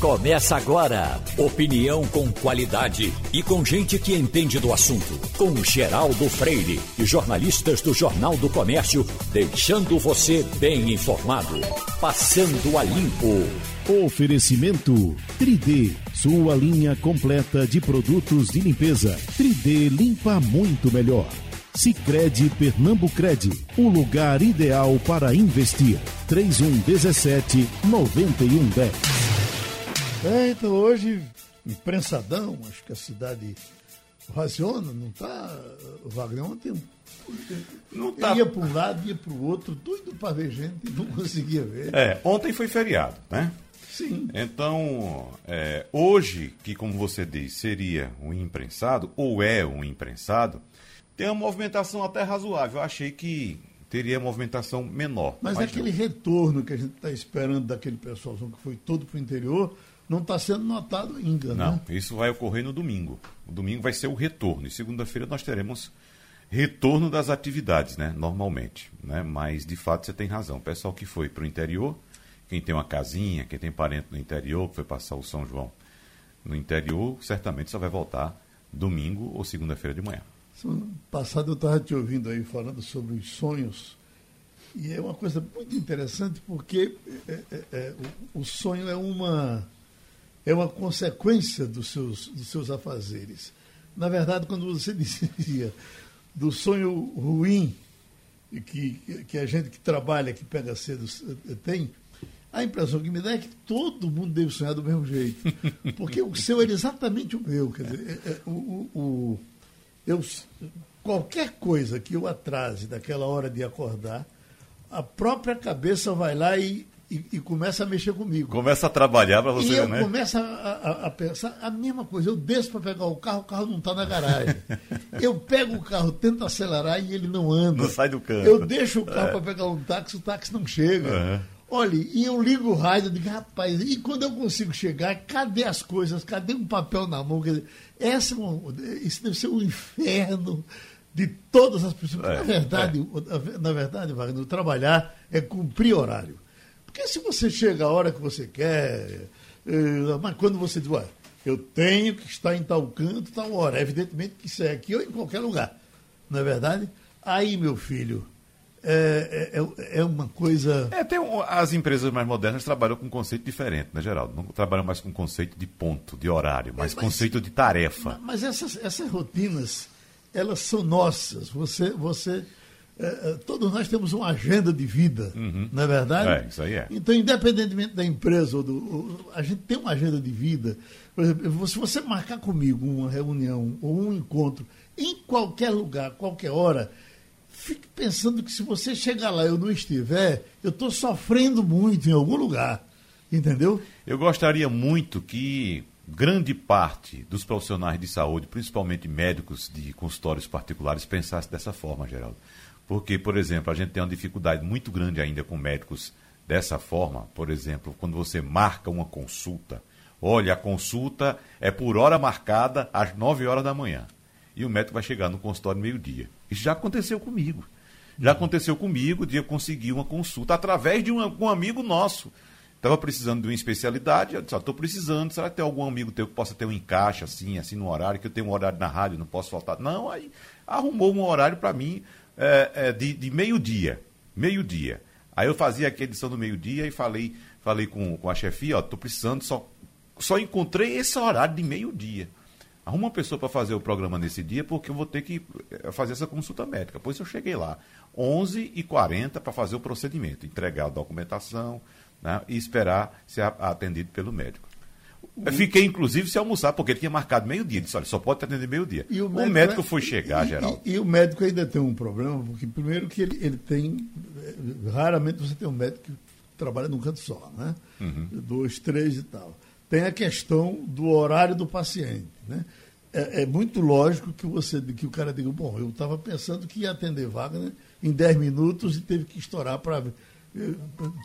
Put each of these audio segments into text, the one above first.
Começa agora. Opinião com qualidade e com gente que entende do assunto. Com Geraldo Freire e jornalistas do Jornal do Comércio, deixando você bem informado. Passando a limpo. Oferecimento 3D, sua linha completa de produtos de limpeza. 3D limpa muito melhor. Sicredi Pernambucred, o lugar ideal para investir. 3117 9110. É, então hoje, imprensadão, acho que a cidade raciona, não tá. O Wagner ontem não tá. ia para um lado, ia para o outro, doido para ver gente e não conseguia ver. É, ontem foi feriado, né? Sim. Então, é, hoje, que como você diz, seria um imprensado, ou é um imprensado, tem uma movimentação até razoável. Eu achei que teria movimentação menor. Mas, mas aquele não. retorno que a gente está esperando daquele pessoal que foi todo para o interior, não está sendo notado ainda, não, né? isso vai ocorrer no domingo. O domingo vai ser o retorno. E segunda-feira nós teremos retorno das atividades, né? Normalmente. Né? Mas, de fato, você tem razão. O pessoal que foi para o interior, quem tem uma casinha, quem tem parente no interior, que foi passar o São João no interior, certamente só vai voltar domingo ou segunda-feira de manhã. Semana passada eu estava te ouvindo aí falando sobre os sonhos. E é uma coisa muito interessante porque é, é, é, o, o sonho é uma é uma consequência dos seus, dos seus afazeres. Na verdade, quando você dizia do sonho ruim que, que a gente que trabalha, que pega cedo, tem, a impressão que me dá é que todo mundo deve sonhar do mesmo jeito. Porque o seu era exatamente o meu. Quer dizer, é, é, o, o, eu, qualquer coisa que eu atrase daquela hora de acordar, a própria cabeça vai lá e e, e, começa a mexer comigo. Começa a trabalhar para você, e eu né? Começa a, a, a, pensar a mesma coisa. Eu desço para pegar o carro, o carro não está na garagem. eu pego o carro, tento acelerar e ele não anda. Não sai do canto. Eu deixo o carro é. para pegar um táxi, o táxi não chega. Uhum. Olha, e eu ligo o rádio e digo, rapaz, e quando eu consigo chegar, cadê as coisas? Cadê um papel na mão? Quer dizer, essa, é isso deve ser um inferno de todas as pessoas. É, na verdade, é. na verdade, Wagner, trabalhar é cumprir horário. Porque se você chega a hora que você quer, eh, mas quando você diz, eu tenho que estar em tal canto, tal hora, evidentemente que isso é aqui ou em qualquer lugar, não é verdade? Aí, meu filho, é, é, é, uma coisa. É, tem um, as empresas mais modernas trabalham com um conceito diferente, né, Geraldo? Não trabalham mais com conceito de ponto, de horário, mas, mas conceito de tarefa. Mas essas, essas rotinas, elas são nossas. Você, você é, é, todos nós temos uma agenda de vida, uhum. não é verdade? É, isso aí é. Então, independentemente da empresa, ou do, a gente tem uma agenda de vida. Por exemplo, se você marcar comigo uma reunião ou um encontro em qualquer lugar, qualquer hora, fique pensando que se você chegar lá e eu não estiver, eu estou sofrendo muito em algum lugar. Entendeu? Eu gostaria muito que grande parte dos profissionais de saúde, principalmente médicos de consultórios particulares, pensasse dessa forma, Geraldo. Porque, por exemplo, a gente tem uma dificuldade muito grande ainda com médicos dessa forma. Por exemplo, quando você marca uma consulta, olha, a consulta é por hora marcada às 9 horas da manhã. E o médico vai chegar no consultório meio-dia. Isso já aconteceu comigo. Já aconteceu comigo de eu conseguir uma consulta através de um, um amigo nosso. Estava precisando de uma especialidade, eu disse, estou precisando, será que tem algum amigo teu que possa ter um encaixe assim, assim no horário, que eu tenho um horário na rádio, não posso faltar. Não, aí arrumou um horário para mim, é, é, de, de meio-dia. Meio-dia. Aí eu fazia aqui a edição do meio-dia e falei, falei com, com a chefia, ó, tô precisando, só, só encontrei esse horário de meio-dia. Arruma uma pessoa para fazer o programa nesse dia, porque eu vou ter que é, fazer essa consulta médica. Pois eu cheguei lá, 11h40 para fazer o procedimento, entregar a documentação né, e esperar ser atendido pelo médico. Eu fiquei, inclusive, sem almoçar, porque ele tinha marcado meio-dia. Disse, olha, só pode atender meio-dia. O, o, médico, é- foi chegar, e, Geraldo. E, e, o médico ainda tem um problema, porque primeiro que ele, ele tem. Raramente você tem um médico que trabalha num canto só, né? Uhum. Dois, três e tal. Tem a questão do horário do paciente, né? É, é muito lógico que você que o cara diga, bom, eu estava pensando que ia atender Wagner em 10 minutos e teve que estourar para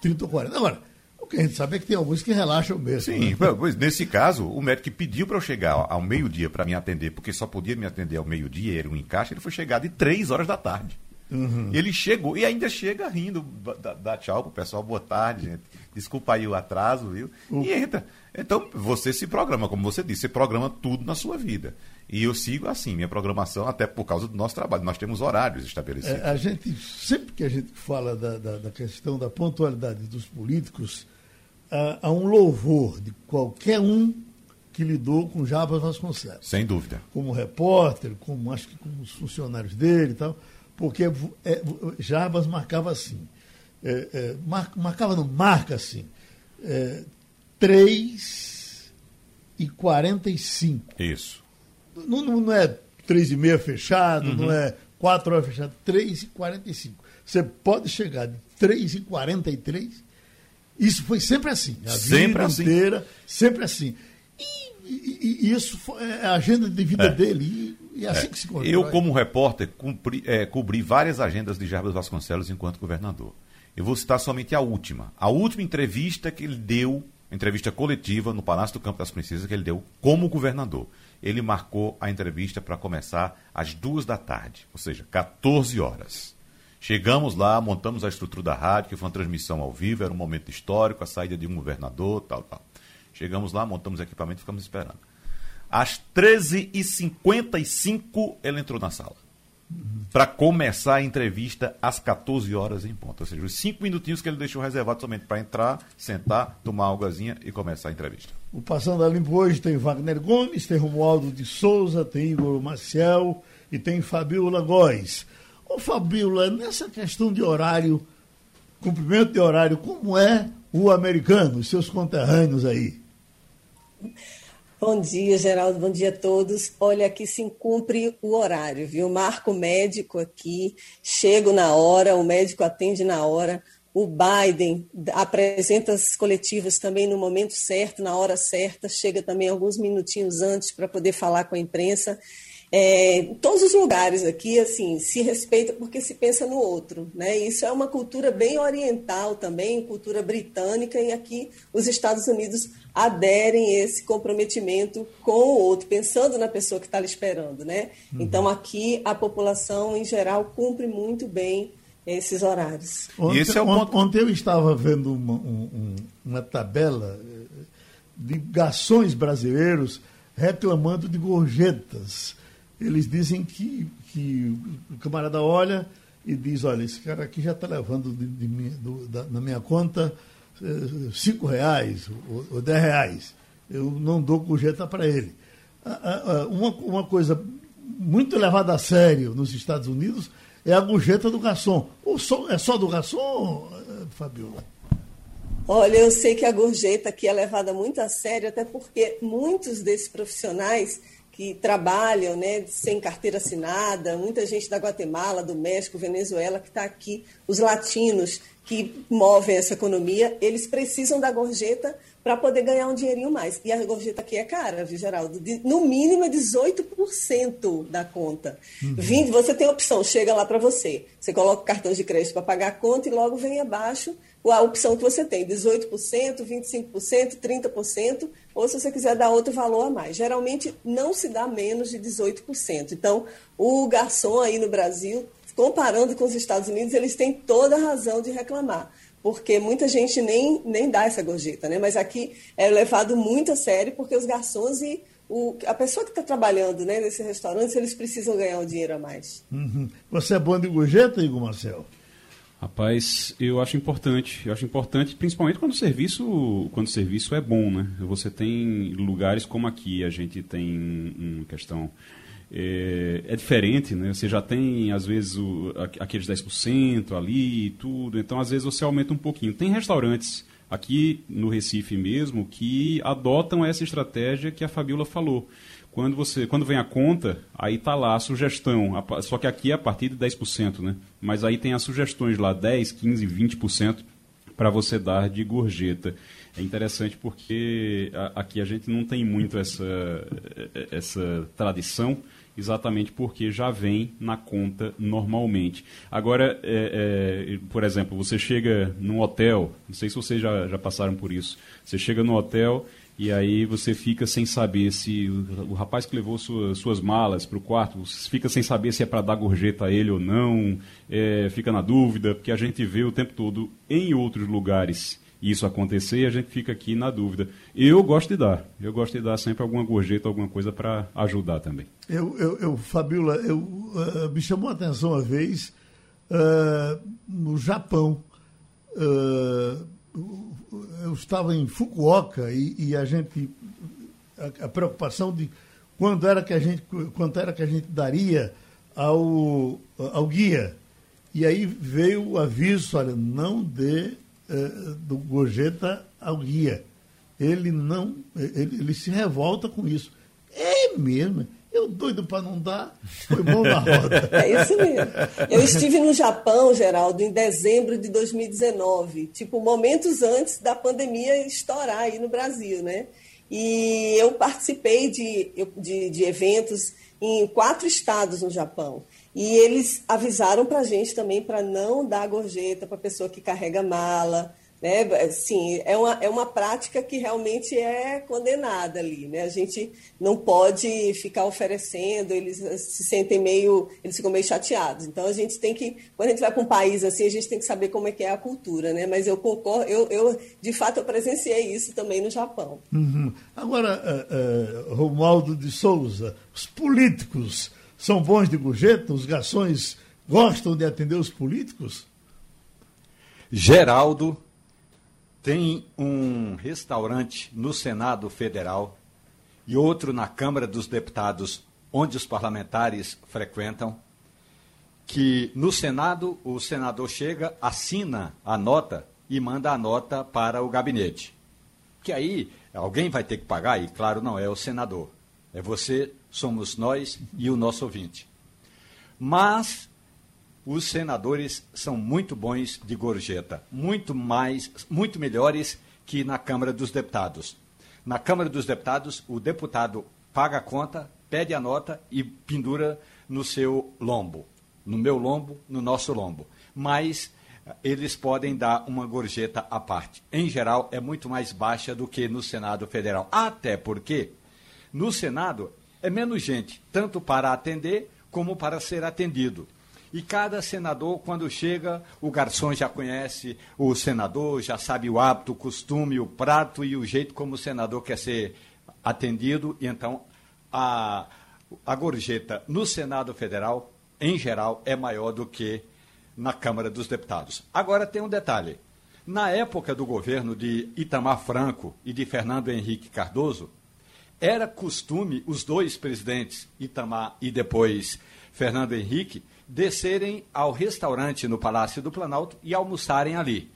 30 ou 40. Agora, o que a gente sabe é que tem alguns que relaxam mesmo. Sim, né? pois nesse caso, o médico que pediu para eu chegar ao meio-dia para me atender, porque só podia me atender ao meio-dia, era um encaixe, ele foi chegar de três horas da tarde. Uhum. Ele chegou e ainda chega rindo, dá, dá tchau pro pessoal, boa tarde, gente. Desculpa aí o atraso, viu? Uhum. E entra. Então, você se programa, como você disse, você programa tudo na sua vida. E eu sigo assim, minha programação, até por causa do nosso trabalho. Nós temos horários estabelecidos. É, a gente, sempre que a gente fala da, da, da questão da pontualidade dos políticos, há, há, um louvor de qualquer um que lidou com Jabas Vasconcelos. Sem dúvida. Como repórter, como acho que como os funcionários dele e tal, porque é, Jabas marcava assim. É, é, mar, marcava, não, marca assim. É, 3 e 45. Isso. Não, não é 3 e meia fechado, uhum. não é 4 horas fechado, 3 e 45. Você pode chegar de 3 e 43. Isso foi sempre assim. A sempre vida assim. inteira, sempre assim. E, e, e isso é a agenda de vida é. dele. E, e é assim é. que se constrói. Eu, como repórter, cumpri, é, cobri várias agendas de Jarbas Vasconcelos enquanto governador. Eu vou citar somente a última. A última entrevista que ele deu, entrevista coletiva no Palácio do Campo das Princesas, que ele deu como governador ele marcou a entrevista para começar às duas da tarde, ou seja, 14 horas. Chegamos lá, montamos a estrutura da rádio, que foi uma transmissão ao vivo, era um momento histórico, a saída de um governador, tal, tal. Chegamos lá, montamos o equipamento e ficamos esperando. Às 13h55, ele entrou na sala para começar a entrevista às 14 horas em ponto. Ou seja, os cinco minutinhos que ele deixou reservado somente para entrar, sentar, tomar algazinha e começar a entrevista. O Passando a Limpo hoje tem Wagner Gomes, tem Romualdo de Souza, tem Igor Maciel e tem Fabiola Góes. Ô nessa questão de horário, cumprimento de horário, como é o americano, os seus conterrâneos aí? Bom dia, Geraldo. Bom dia a todos. Olha, aqui se cumpre o horário, viu? Marco médico aqui, chego na hora, o médico atende na hora. O Biden apresenta as coletivas também no momento certo, na hora certa, chega também alguns minutinhos antes para poder falar com a imprensa. É, todos os lugares aqui, assim, se respeita porque se pensa no outro, né? Isso é uma cultura bem oriental também, cultura britânica, e aqui os Estados Unidos aderem esse comprometimento com o outro, pensando na pessoa que está lhe esperando, né? Uhum. Então aqui a população em geral cumpre muito bem esses horários. Ontem, esse é o ponto... ontem eu estava vendo uma, um, uma tabela eh, de garçons brasileiros reclamando de gorjetas. Eles dizem que, que o camarada olha e diz, olha, esse cara aqui já está levando de, de, do, da, na minha conta cinco reais ou, ou dez reais. Eu não dou gorjeta para ele. Uma, uma coisa muito levada a sério nos Estados Unidos é a gorjeta do garçom. Ou só, é só do garçom, Fabiola? Olha, eu sei que a gorjeta aqui é levada muito a sério, até porque muitos desses profissionais que trabalham né, sem carteira assinada, muita gente da Guatemala, do México, Venezuela, que está aqui, os latinos que movem essa economia, eles precisam da gorjeta para poder ganhar um dinheirinho mais. E a gorjeta aqui é cara, viu, Geraldo? De, no mínimo é 18% da conta. Uhum. 20, você tem a opção, chega lá para você. Você coloca o cartão de crédito para pagar a conta e logo vem abaixo a opção que você tem, 18%, 25%, 30%, ou se você quiser dar outro valor a mais. Geralmente não se dá menos de 18%. Então, o garçom aí no Brasil, comparando com os Estados Unidos, eles têm toda a razão de reclamar porque muita gente nem, nem dá essa gorjeta, né? Mas aqui é levado muito a sério, porque os garçons e o, a pessoa que está trabalhando né, nesse restaurante, eles precisam ganhar um dinheiro a mais. Uhum. Você é bom de gorjeta, Igor Marcel? Rapaz, eu acho importante. Eu acho importante, principalmente quando o serviço, quando o serviço é bom, né? Você tem lugares como aqui, a gente tem uma questão é, é, diferente, né? Você já tem, às vezes, o, aqueles 10% ali e tudo, então às vezes você aumenta um pouquinho. Tem restaurantes aqui no Recife mesmo que adotam essa estratégia que a Fabiola falou. Quando, você, quando vem a conta, aí está lá a sugestão, só que aqui é a partir de 10%, né? Mas aí tem as sugestões lá, 10, 15, 20% para você dar de gorjeta. É interessante porque aqui a gente não tem muito essa, essa tradição, exatamente porque já vem na conta normalmente. Agora, é, é, por exemplo, você chega num hotel, não sei se vocês já, já passaram por isso, você chega no hotel E aí você fica sem saber se o, o rapaz que levou sua, suas malas para o quarto, fica sem saber se é para dar gorjeta a ele ou não, é, fica na dúvida, porque a gente vê o tempo todo em outros lugares isso acontecer e a gente fica aqui na dúvida. Eu gosto de dar, eu gosto de dar sempre alguma gorjeta, alguma coisa para ajudar também. Eu, eu, eu Fabiola, eu, uh, me chamou a atenção uma vez uh, no Japão. Uh, eu estava em Fukuoka e, e a gente a, a, preocupação de quando era que a gente quanto era que a gente daria ao, ao guia e aí veio o aviso olha não dê do gorjeta ao guia ele não ele, ele se revolta com isso é mesmo eu doido para não dar, foi bom na roda. É isso mesmo. Eu estive no Japão, Geraldo, em dezembro de 2019, tipo, momentos antes da pandemia estourar aí no Brasil, né? E eu participei de, de, de eventos em quatro estados no Japão. E eles avisaram para a gente também para não dar gorjeta para pessoa que carrega mala, né? Sim, é uma, é uma prática que realmente é condenada ali. Né? A gente não pode ficar oferecendo, eles se sentem meio, eles ficam meio chateados. Então a gente tem que, quando a gente vai para um país assim, a gente tem que saber como é que é a cultura, né? Mas eu concordo, eu, eu de fato eu presenciei isso também no Japão. Uhum. Agora, uh, uh, Romualdo de Souza, os políticos são bons de gorjeta? Os garçons gostam de atender os políticos? Geraldo tem um restaurante no Senado Federal e outro na Câmara dos Deputados, onde os parlamentares frequentam, que no Senado o senador chega, assina a nota e manda a nota para o gabinete. Que aí alguém vai ter que pagar, e claro, não é o senador. É você, somos nós e o nosso ouvinte. Mas os senadores são muito bons de gorjeta, muito mais, muito melhores que na Câmara dos Deputados. Na Câmara dos Deputados, o deputado paga a conta, pede a nota e pendura no seu lombo, no meu lombo, no nosso lombo. Mas eh, eles podem dar uma gorjeta à parte. Em geral, é muito mais baixa do que no Senado Federal. Até porque no Senado é menos gente, tanto para atender como para ser atendido. E cada senador, quando chega, o garçom já conhece o senador, já sabe o hábito, o costume, o prato e o jeito como o senador quer ser atendido. E então, a, a gorjeta no Senado Federal, em geral, é maior do que na Câmara dos Deputados. Agora tem um detalhe. Na época do governo de Itamar Franco e de Fernando Henrique Cardoso, era costume os dois presidentes, Itamar e depois Fernando Henrique, descerem ao restaurante no Palácio do Planalto e almoçarem ali.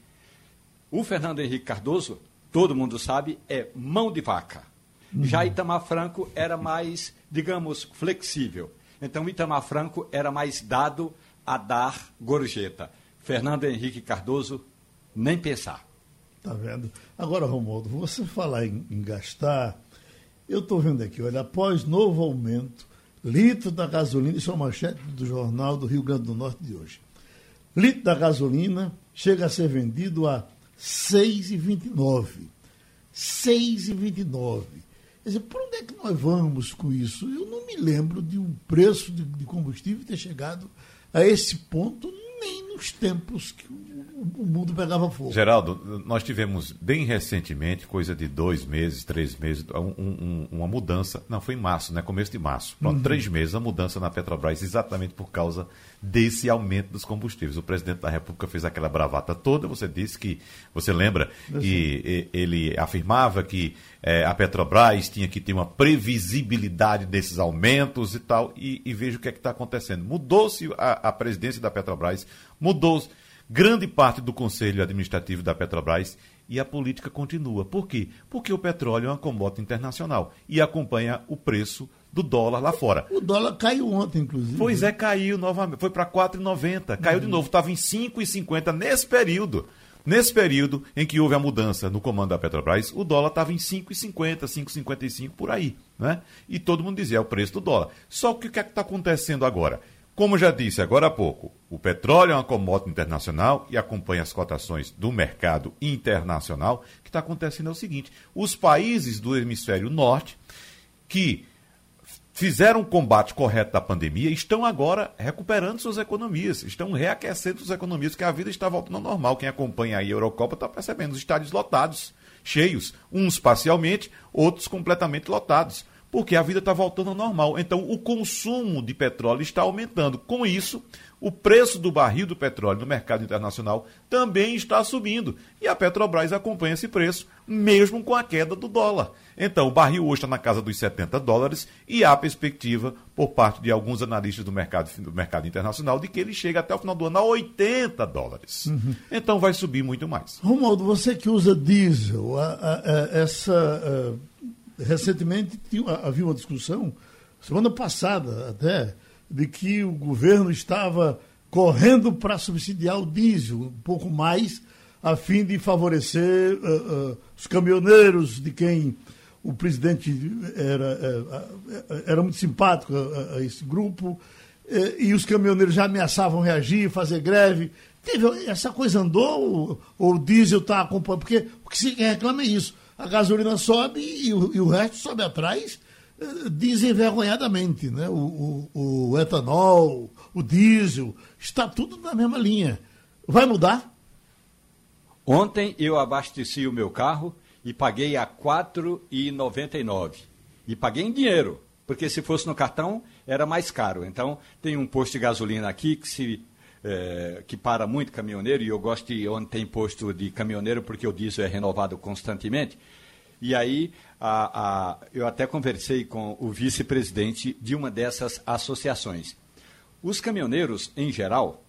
O Fernando Henrique Cardoso, todo mundo sabe, é mão de vaca. Uhum. Já Itamar Franco era mais, digamos, flexível. Então, Itamar Franco era mais dado a dar gorjeta. Fernando Henrique Cardoso, nem pensar. Tá vendo? Agora, Romualdo, você falar em, em gastar, eu estou vendo aqui, olha, após novo aumento Litro da gasolina, isso é uma manchete do jornal do Rio Grande do Norte de hoje. Litro da gasolina chega a ser vendido a R$ 6,29. R$ 6,29. Quer dizer, por onde é que nós vamos com isso? Eu não me lembro de um preço de, de combustível ter chegado a esse ponto nos tempos que o mundo pegava fogo. Geraldo, nós tivemos bem recentemente, coisa de dois meses, três meses, um, um, uma mudança. Não, foi em março, né? Começo de março. Pronto, uhum. três meses a mudança na Petrobras, exatamente por causa desse aumento dos combustíveis. O presidente da República fez aquela bravata toda. Você disse que, você lembra, que ele afirmava que é, a Petrobras tinha que ter uma previsibilidade desses aumentos e tal. E, e veja o que é que está acontecendo. Mudou-se a, a presidência da Petrobras, mudou-se grande parte do conselho administrativo da Petrobras e a política continua. Por quê? Porque o petróleo é uma commodity internacional e acompanha o preço do dólar lá fora. O dólar caiu ontem, inclusive. Pois é, caiu novamente. Foi para 4,90. Caiu uhum. de novo. Estava em 5,50 nesse período. Nesse período em que houve a mudança no comando da Petrobras, o dólar estava em 5,50, 5,55 por aí. Né? E todo mundo dizia, é o preço do dólar. Só que o que é está acontecendo agora? Como já disse agora há pouco, o petróleo é uma commodity internacional e acompanha as cotações do mercado internacional. O que está acontecendo é o seguinte: os países do hemisfério norte que fizeram o combate correto da pandemia estão agora recuperando suas economias, estão reaquecendo suas economias, porque a vida está voltando ao normal. Quem acompanha aí a Eurocopa está percebendo os estádios lotados, cheios, uns parcialmente, outros completamente lotados porque a vida está voltando ao normal. Então, o consumo de petróleo está aumentando. Com isso, o preço do barril do petróleo no mercado internacional também está subindo. E a Petrobras acompanha esse preço, mesmo com a queda do dólar. Então, o barril hoje está na casa dos 70 dólares e há perspectiva, por parte de alguns analistas do mercado, do mercado internacional, de que ele chegue até o final do ano a 80 dólares. Uhum. Então, vai subir muito mais. Romualdo, você que usa diesel, a, a, a, essa recentemente havia uma discussão, semana passada até, de que o governo estava correndo para subsidiar o diesel um pouco mais, a fim de favorecer uh, uh, os caminhoneiros, de quem o presidente era, uh, era muito simpático a, a esse grupo, e os caminhoneiros já ameaçavam reagir, fazer greve. Teve, essa coisa andou, ou, o diesel está acompanhando? Porque o que se reclama é isso a gasolina sobe e o, e o resto sobe atrás eh, desenvergonhadamente. Né? O, o, o, etanol, o diesel, está tudo na mesma linha. Vai mudar? Ontem eu abasteci o meu carro e paguei a R$ 4,99. E paguei em dinheiro, porque se fosse no cartão era mais caro. Então tem um posto de gasolina aqui que se é, que para muito caminhoneiro, e eu gosto de onde tem posto de caminhoneiro, porque o diesel é renovado constantemente. E aí, a, a, eu até conversei com o vice-presidente de uma dessas associações. Os caminhoneiros, em geral,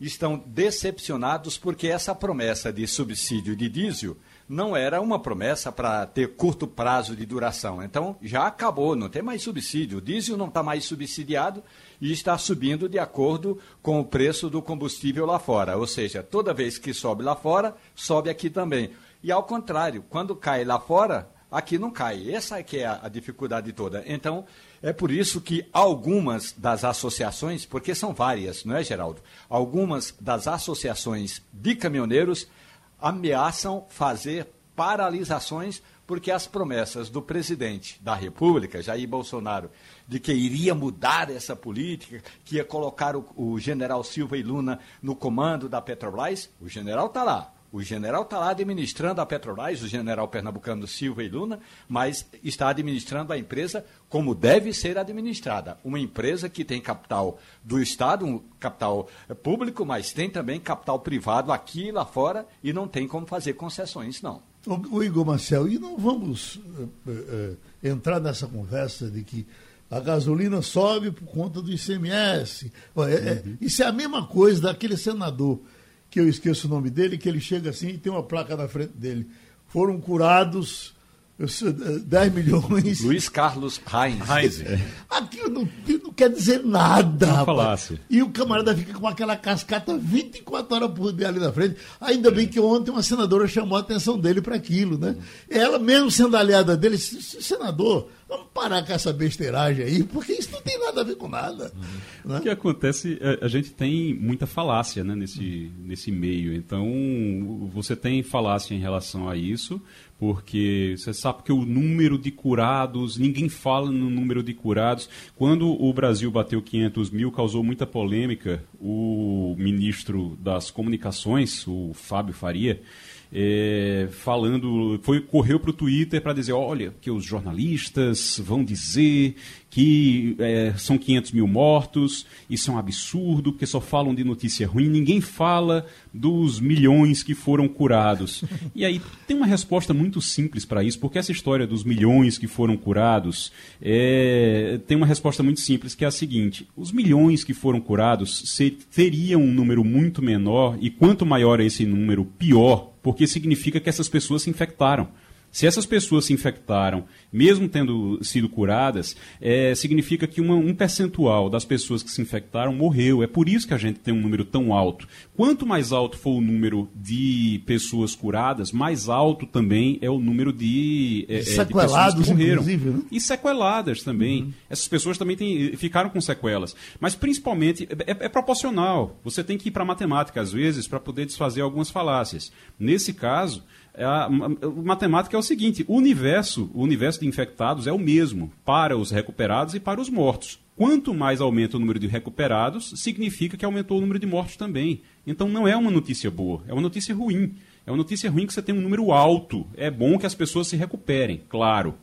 estão decepcionados porque essa promessa de subsídio de diesel não era uma promessa para ter curto prazo de duração. Então, já acabou, não tem mais subsídio. O diesel não está mais subsidiado e está subindo de acordo com o preço do combustível lá fora. Ou seja, toda vez que sobe lá fora, sobe aqui também. E ao contrário, quando cai lá fora, aqui não cai. Essa é que é a, dificuldade toda. Então, é por isso que algumas das associações, porque são várias, não é, Geraldo? Algumas das associações de caminhoneiros ameaçam fazer paralisações porque as promessas do presidente da República, Jair Bolsonaro, de que iria mudar essa política, que ia colocar o, o general Silva e Luna no comando da Petrobras, o general está lá. O general está lá administrando a Petrobras, o general pernambucano Silva e Luna, mas está administrando a empresa como deve ser administrada. Uma empresa que tem capital do Estado, um capital público, mas tem também capital privado aqui e lá fora e não tem como fazer concessões, não. O, Igor Marcel, e não vamos uh, uh, entrar nessa conversa de que a gasolina sobe por conta do ICMS. É, é, uhum. isso é a mesma coisa daquele senador, que eu esqueço o nome dele, que ele chega assim e tem uma placa na frente dele. Foram curados 10 milhões. Luiz Carlos. É. Aquilo não, não, quer dizer nada. Não falasse. E o camarada fica com aquela cascata 24 horas por dia ali na frente. Ainda bem que ontem uma senadora chamou a atenção dele para aquilo, né? Ela, mesmo sendo aliada dele, senador, vamos parar com essa besteiragem aí, porque isso não tem nada a ver com nada. Uhum. Né? O que acontece, a, é, a, gente tem muita falácia né, nesse, nesse meio. Então, você tem falácia em relação a isso, porque você sabe que o número de curados, ninguém fala no número de curados. Quando o Brasil bateu 500 mil, causou muita polêmica. O ministro das Comunicações, o Fábio Faria, é, falando, foi correu para o Twitter para dizer, olha, que os jornalistas vão dizer que é, são 500 mil mortos, isso é um absurdo, porque só falam de notícia ruim, ninguém fala dos milhões que foram curados. E aí tem uma resposta muito simples para isso, porque essa história dos milhões que foram curados é, tem uma resposta muito simples, que é a seguinte: os milhões que foram curados teriam um número muito menor, e quanto maior é esse número, pior porque significa que essas pessoas se infectaram. Se essas pessoas se infectaram, mesmo tendo sido curadas, é, significa que uma, um percentual das pessoas que se infectaram morreu. É por isso que a gente tem um número tão alto. Quanto mais alto for o número de pessoas curadas, mais alto também é o número de, é, sequelados, de morreram. Né? E sequeladas também. Uhum. Essas pessoas também ficaram com sequelas. Mas principalmente é, é proporcional. Você tem que ir para a matemática às vezes para poder desfazer algumas falácias. Nesse caso é a, a, matemática é o seguinte: o universo, o universo de infectados é o mesmo para os recuperados e para os mortos. Quanto mais aumenta o número de recuperados, significa que aumentou o número de mortos também. Então não é uma notícia boa, é uma notícia ruim. É uma notícia ruim que você tem um número alto. É bom que as pessoas se recuperem, claro.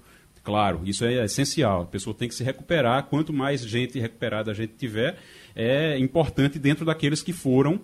Claro, isso é essencial. A pessoa tem que se recuperar. Quanto mais gente recuperada a gente tiver, é importante dentro daqueles que foram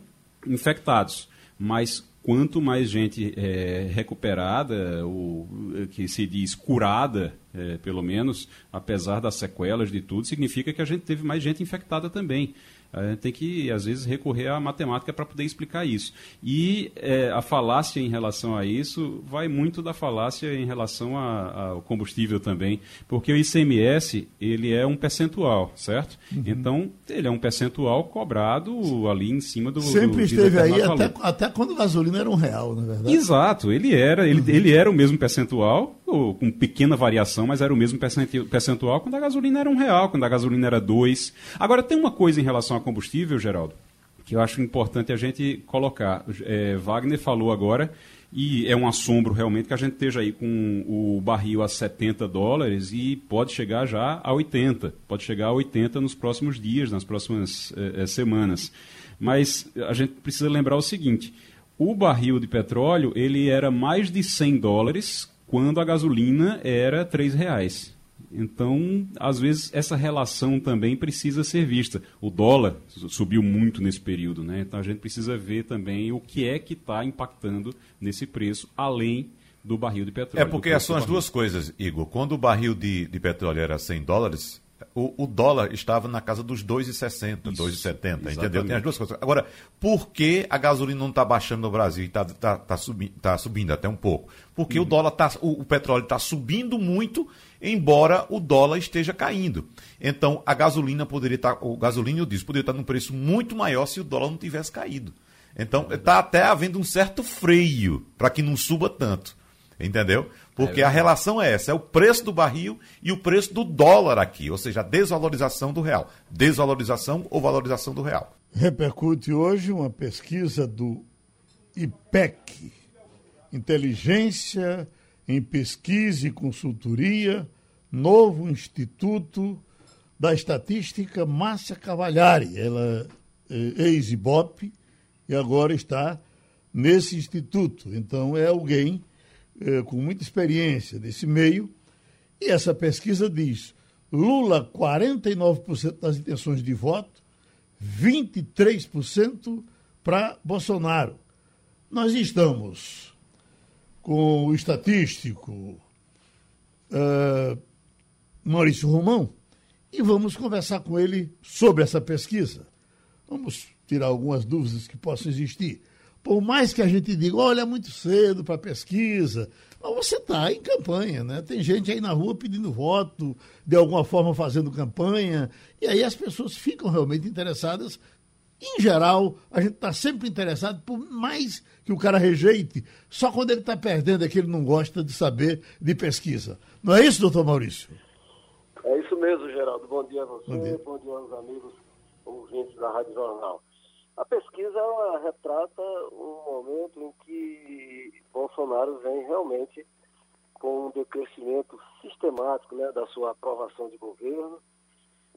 infectados. Mas quanto mais gente é, recuperada, ou que se diz curada, é, pelo menos, apesar das sequelas de tudo, significa que a gente teve mais gente infectada também. A gente tem que, às vezes, recorrer à matemática para poder explicar isso. E é, a falácia em relação a isso vai muito da falácia em relação a, ao combustível também, porque o ICMS ele é um percentual, certo? Uhum. Então, ele é um percentual cobrado ali em cima do. Sempre do, esteve aí, até, até, quando a gasolina era um real, na verdade. Exato, ele era, ele, uhum. ele era o mesmo percentual, ou, com pequena variação, mas era o mesmo percentual quando a gasolina era um real, quando a gasolina era dois. Agora, tem uma coisa em relação a combustível, Geraldo, que eu acho importante a gente colocar. É, Wagner falou agora, e é um assombro realmente que a gente esteja aí com o barril a 70 dólares e pode chegar já a 80. Pode chegar a 80 nos próximos dias, nas próximas é, semanas. Mas a gente precisa lembrar o seguinte: o barril de petróleo ele era mais de 100 dólares quando a gasolina era 3 reais. Então, às vezes, essa relação também precisa ser vista. O dólar subiu muito nesse período, né? Então a gente precisa ver também o que é que está impactando nesse preço, além do barril de petróleo. É porque são as duas coisas, Igor. Quando o barril de, de petróleo era 100 dólares, o, o, dólar estava na casa dos 2,60, 2,70, entendeu? Tem as duas coisas. Agora, por que a gasolina não está baixando no Brasil e está tá, tá, subi, tá subindo até um pouco? Porque uhum. o dólar tá, o, o petróleo está subindo muito embora o dólar esteja caindo. Então, a gasolina poderia estar, o gasolina e o diesel poderia estar num preço muito maior se o dólar não tivesse caído. Então, está até havendo um certo freio para que não suba tanto. Entendeu? Porque é a relação é essa: é o preço do barril e o preço do dólar aqui, ou seja, a desvalorização do real. Desvalorização ou valorização do real. Repercute hoje uma pesquisa do IPEC, Inteligência em Pesquisa e Consultoria, novo Instituto da Estatística Márcia Cavalhari. Ela é ex-IBOP e agora está nesse instituto. Então é alguém é, com muita experiência nesse meio. E essa pesquisa diz: Lula, 49% das intenções de voto, 23% para Bolsonaro. Nós estamos com o estatístico uh, Maurício Romão e vamos conversar com ele sobre essa pesquisa. Vamos tirar algumas dúvidas que possam existir. Por mais que a gente diga, olha, é muito cedo para pesquisa, mas você está em campanha, né? Tem gente aí na rua pedindo voto, de alguma forma fazendo campanha, e aí as pessoas ficam realmente interessadas em geral, a gente está sempre interessado, por mais que o cara rejeite, só quando ele está perdendo é que ele não gosta de saber de pesquisa. Não é isso, doutor Maurício? É isso mesmo, Geraldo. Bom dia a você, bom dia, bom dia aos amigos ouvintes da Rádio Jornal. A pesquisa ela retrata um momento em que Bolsonaro vem realmente com um decrescimento sistemático né, da sua aprovação de governo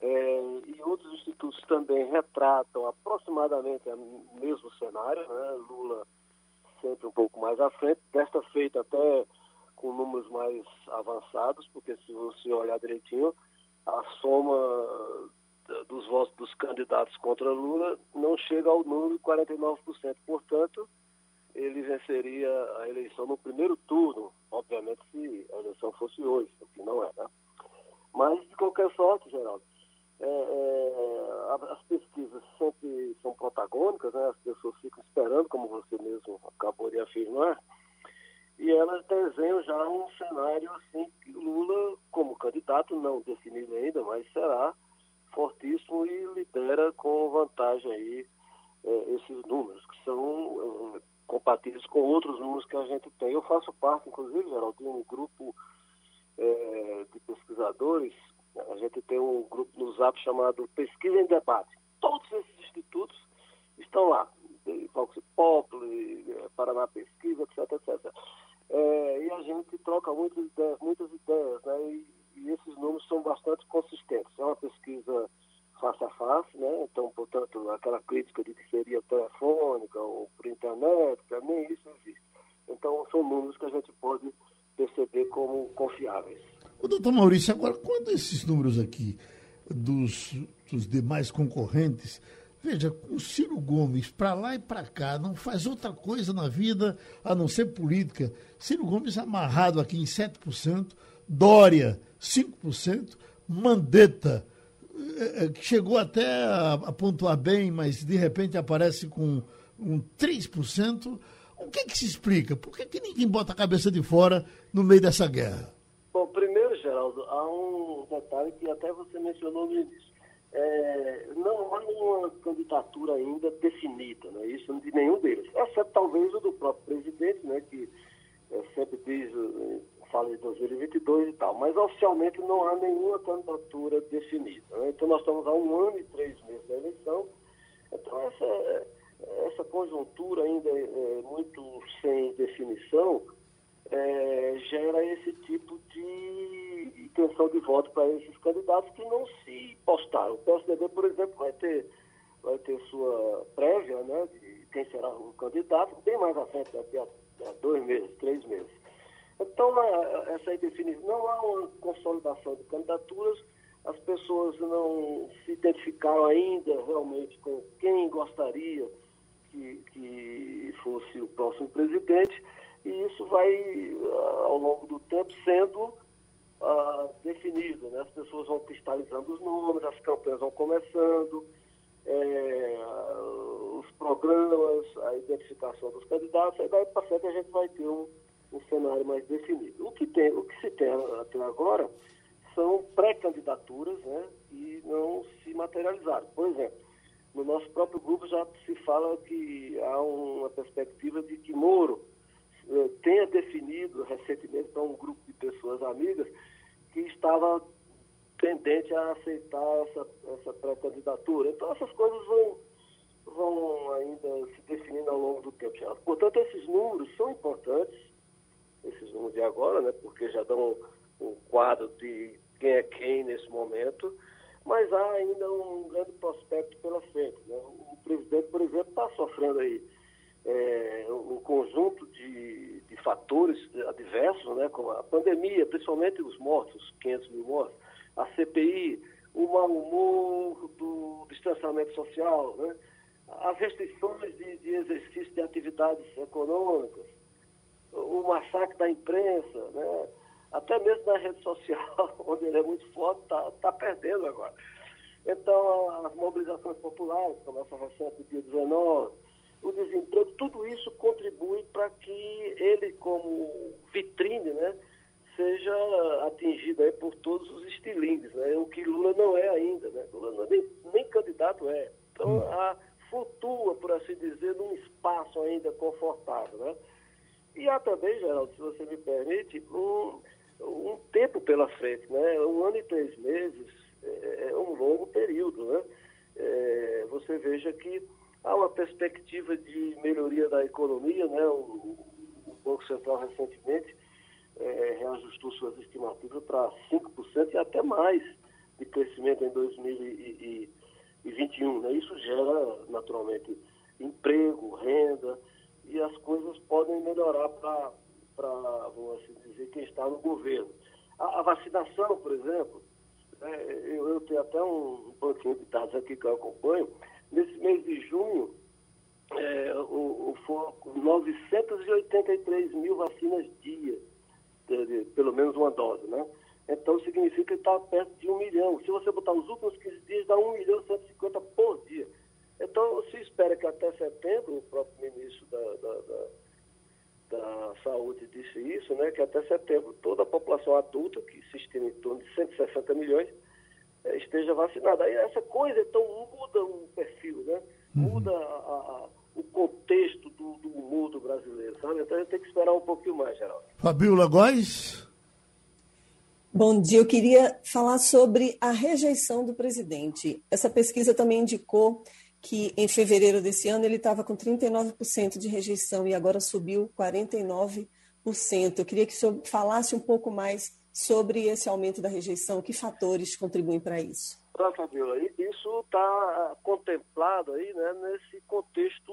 é, e outros institutos também retratam aproximadamente o mesmo cenário, né? Lula sempre um pouco mais à frente, desta feita até com números mais avançados, porque se você olhar direitinho, a soma dos votos dos candidatos contra Lula não chega ao número de 49%. Portanto, ele venceria a eleição no primeiro turno, obviamente se a eleição fosse hoje, o que não é, né? Mas, de qualquer sorte, Geraldo, é, é, as pesquisas sempre são protagônicas, né? as pessoas ficam esperando, como você mesmo acabou de afirmar, e elas desenham já um cenário assim que Lula, como candidato, não definido ainda, mas será fortíssimo e lidera com vantagem aí é, esses números, que são é, compatíveis com outros números que a gente tem. Eu faço parte, inclusive, Geraldo, de um grupo é, de pesquisadores, a gente tem um grupo no Zap chamado Pesquisa em Debate. Todos esses institutos estão lá, Vox Populi, Paraná Pesquisa, etc, etc. É, e a gente troca muitas ideias, muitas ideias né? E, e, esses números são bastante consistentes. É uma pesquisa face a face, né? então, portanto, aquela crítica de que seria telefônica ou por internet, nem isso existe. Então, são números que a gente pode perceber como confiáveis. O doutor Maurício, agora, quando esses números aqui dos, dos demais concorrentes Veja, o Ciro Gomes, para lá e para cá, não faz outra coisa na vida a não ser política. Ciro Gomes amarrado aqui em 7%, Dória 5%, Mandetta, eh, eh, que chegou até a, pontuar bem, mas de repente aparece com um 3%. O que, que se explica? Por que, que ninguém bota a cabeça de fora no meio dessa guerra? Bom, primeiro, Geraldo, há um detalhe que até você mencionou no início é, não há uma candidatura ainda definida, né? isso de nenhum deles, exceto talvez o do próprio presidente, né? que é, sempre diz, é, fala de 2022 e tal, mas oficialmente não há nenhuma candidatura definida. Né? Então nós estamos há um ano e três meses da eleição, então essa, essa conjuntura ainda é, é muito sem definição, é, gera esse tipo de intenção de voto para esses candidatos que não se postaram. O PSDB, por exemplo, vai ter, vai ter sua prévia né, de quem será o candidato, bem mais à frente, daqui a, a dois meses, três meses. Então, essa indefinição, não há uma consolidação de candidaturas, as pessoas não se identificaram ainda realmente com quem gostaria que, que fosse o próximo presidente e isso vai, ah, ao longo do tempo, sendo uh, definido. Né? As pessoas vão cristalizando os nomes, as campanhas vão começando, é, os programas, a identificação dos candidatos, aí daí para frente a gente vai ter um, um cenário mais definido. O que, tem, o que se tem até agora são pré-candidaturas né, e não se materializaram. Por exemplo, no nosso próprio grupo já se fala que há uma perspectiva de que Moro eh, tenha definido recentemente para um grupo de pessoas amigas que estava tendente a aceitar essa, essa pré-candidatura. Então, essas coisas vão, vão ainda se definindo ao longo do tempo. Portanto, esses números são importantes, esses números de agora, né, porque já dão um quadro de quem é quem nesse momento, mas há ainda um grande prospecto pela frente. Né? O presidente, por exemplo, está sofrendo aí é, um conjunto de, de fatores adversos, né, como a pandemia, principalmente os mortos, 500 mil mortos, a CPI, o mau humor do distanciamento social, né, as restrições de, de exercício de atividades econômicas, o massacre da imprensa, né, até mesmo na rede social, onde ele é muito forte, está tá perdendo agora. Então, as mobilizações populares, como essa recente dia 19, o desemprego, tudo isso contribui para que ele, como vitrine, né, seja atingido aí por todos os estilingues, né, o que Lula não é ainda, né, Lula não, é nem, nem candidato é. Então, hum. a, flutua, por assim dizer, num espaço ainda confortável, né. E há também, Geraldo, se você me permite, um, um tempo pela frente, né, um ano e três meses é, é um longo período, né. É, você veja que há uma perspectiva de melhoria da economia, né? O, o Banco Central recentemente é, reajustou suas estimativas para 5% e até mais de crescimento em 2021. Né? Isso gera, naturalmente, emprego, renda, e as coisas podem melhorar para, vamos assim dizer, quem está no governo. A, a vacinação, por exemplo, é, eu, eu, tenho até um, banquinho de dados aqui que eu acompanho, Nesse mês de junho, é, o, o, foram 983 mil vacinas dia, pelo menos uma dose, né? Então significa que está perto de um milhão. Se você botar os últimos 15 dias, dá 1 milhão e 150 por dia. Então se espera que até setembro, o próprio ministro da, da, da, da Saúde disse isso, né, que até setembro toda a população adulta, que se estima em torno de 160 milhões, é, esteja vacinada. Aí essa coisa, então, muda o perfil, né? Uhum. Muda a, a, o contexto do, do mundo brasileiro, sabe? Então a gente tem que esperar um pouquinho mais, Geraldo. Fabiola Góes? Bom dia, eu queria falar sobre a rejeição do presidente. Essa pesquisa também indicou que em fevereiro desse ano ele estava com 39% de rejeição e agora subiu 49%. Eu queria que o senhor falasse um pouco mais sobre esse aumento da rejeição, que fatores contribuem para isso? Ah, Fabiola, isso está contemplado aí, né, nesse contexto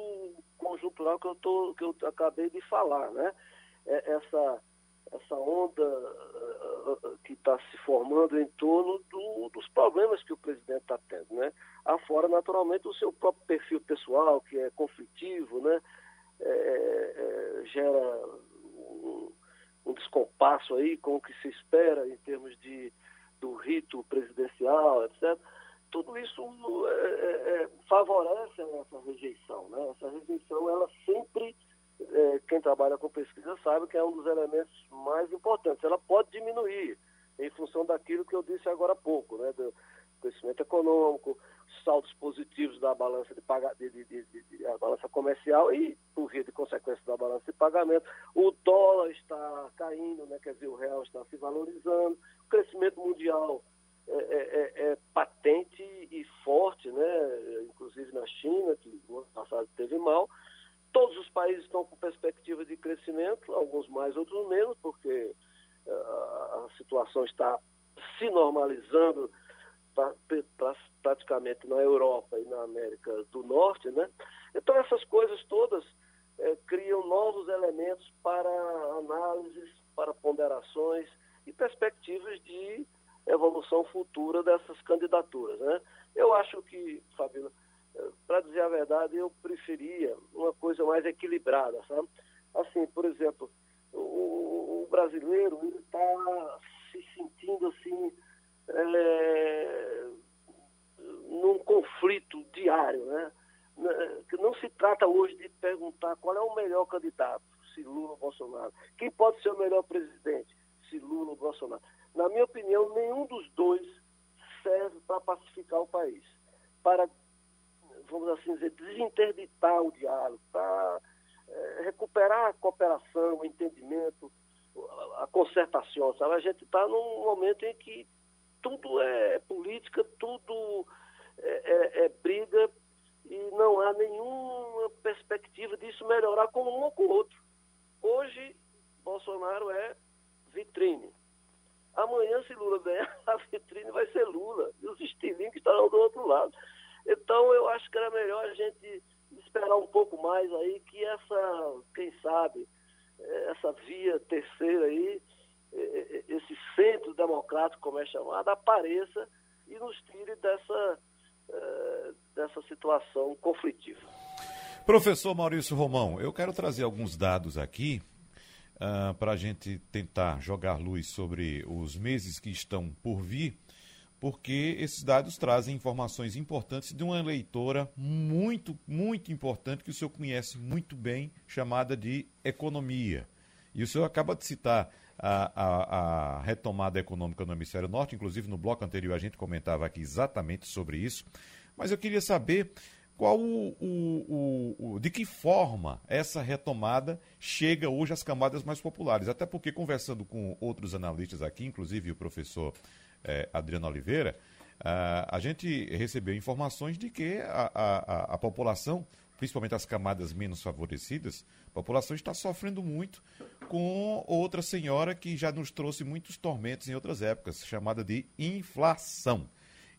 conjuntural que eu, tô, que eu acabei de falar, né? É, essa, essa onda uh, que está se formando em torno do, dos problemas que o presidente está tendo, né? Afora, naturalmente, o seu próprio perfil pessoal, que é conflitivo, né? É, é, gera um, um descompasso aí com o que se espera em termos de, do rito presidencial, etc. Tudo isso é, é, é, favorece essa rejeição, né? Essa rejeição, ela sempre é, quem trabalha com pesquisa sabe que é um dos elementos mais importantes. Ela pode diminuir em função daquilo que eu disse agora há pouco, né? Do crescimento econômico, saldos positivos da balança de, paga, de, de, de, de balança comercial e, por via de consequência da balança de pagamento, o dólar está caindo, né? quer dizer, o real está se valorizando, o crescimento mundial é, é, é, é patente e forte, né? inclusive na China, que no ano passado teve mal, Todos os países estão com perspectiva de crescimento, alguns mais, outros menos, porque uh, a situação está se normalizando pra, pra, praticamente na Europa e na América do Norte, né? Então essas coisas todas é, criam novos elementos para análises, para ponderações e perspectivas de evolução futura dessas candidaturas, né? Eu acho que, Fabíola, para dizer a verdade, eu preferia uma coisa mais equilibrada, sabe? Assim, por exemplo, o, o brasileiro está se sentindo assim é, num conflito diário, né? Que não se trata hoje de perguntar qual é o melhor candidato, se Lula ou Bolsonaro. Quem pode ser o melhor presidente, se Lula ou Bolsonaro. Na minha opinião, nenhum dos dois serve para pacificar o país, para vamos assim dizer, desinterditar o diálogo, para é, recuperar a cooperação, o entendimento, a concertação, sabe? A gente está num momento em que tudo é política, tudo é, é, é, briga e não há nenhuma perspectiva disso melhorar com um ou com o outro. Hoje, Bolsonaro é vitrine. Amanhã, se Lula ganhar, a vitrine vai ser Lula. E os estilinhos estarão do outro lado. Então eu acho que era melhor a gente esperar um pouco mais aí que essa, quem sabe, eh, essa via terceira aí, eh, eh, esse centro democrático, como é chamado, apareça e nos tire dessa, dessa situação conflitiva. Professor Maurício Romão, eu quero trazer alguns dados aqui uh, ah, para a gente tentar jogar luz sobre os meses que estão por vir porque esses dados trazem informações importantes de uma eleitora muito, muito importante que o senhor conhece muito bem, chamada de economia. E o senhor acaba de citar a, a, a, retomada econômica no hemisfério norte, inclusive no bloco anterior a gente comentava aqui exatamente sobre isso. Mas eu queria saber qual o, o, o, de que forma essa retomada chega hoje às camadas mais populares. Até porque, conversando com outros analistas aqui, inclusive o professor eh, Adriano Oliveira, uh, a gente recebeu informações de que a, a, a, população, principalmente as camadas menos favorecidas, a população está sofrendo muito com outra senhora que já nos trouxe muitos tormentos em outras épocas, chamada de inflação.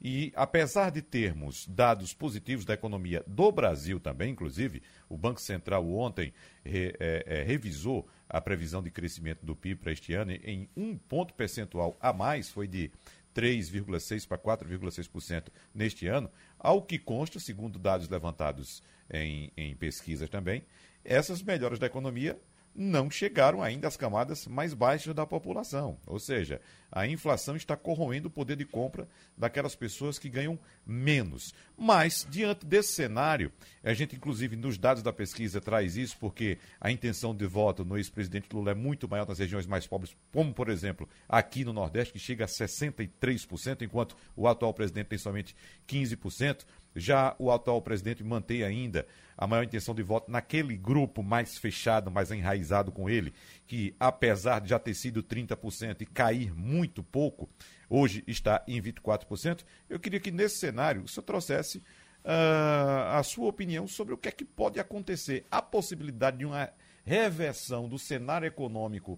E apesar de termos dados positivos da economia do Brasil também, inclusive, o Banco Central ontem re, é, é, revisou a previsão de crescimento do PIB para este ano em um ponto percentual a mais, foi de 3,6% para 4,6% neste ano, ao que consta, segundo dados levantados em, em pesquisas também, essas melhoras da economia não chegaram ainda às camadas mais baixas da população. Ou seja, a inflação está corroendo o poder de compra daquelas pessoas que ganham menos. Mas, diante desse cenário, a gente, inclusive, nos dados da pesquisa traz isso, porque a intenção de voto no ex-presidente Lula é muito maior nas regiões mais pobres, como, por exemplo, aqui no Nordeste, que chega a 63%, enquanto o atual presidente tem somente 15%. Já o atual presidente mantém ainda a maior intenção de voto naquele grupo mais fechado, mais enraizado com ele, que apesar de já ter sido 30% e cair muito pouco, hoje está em 24%. Eu queria que nesse cenário o senhor trouxesse uh, a sua opinião sobre o que é que pode acontecer, a possibilidade de uma reversão do cenário econômico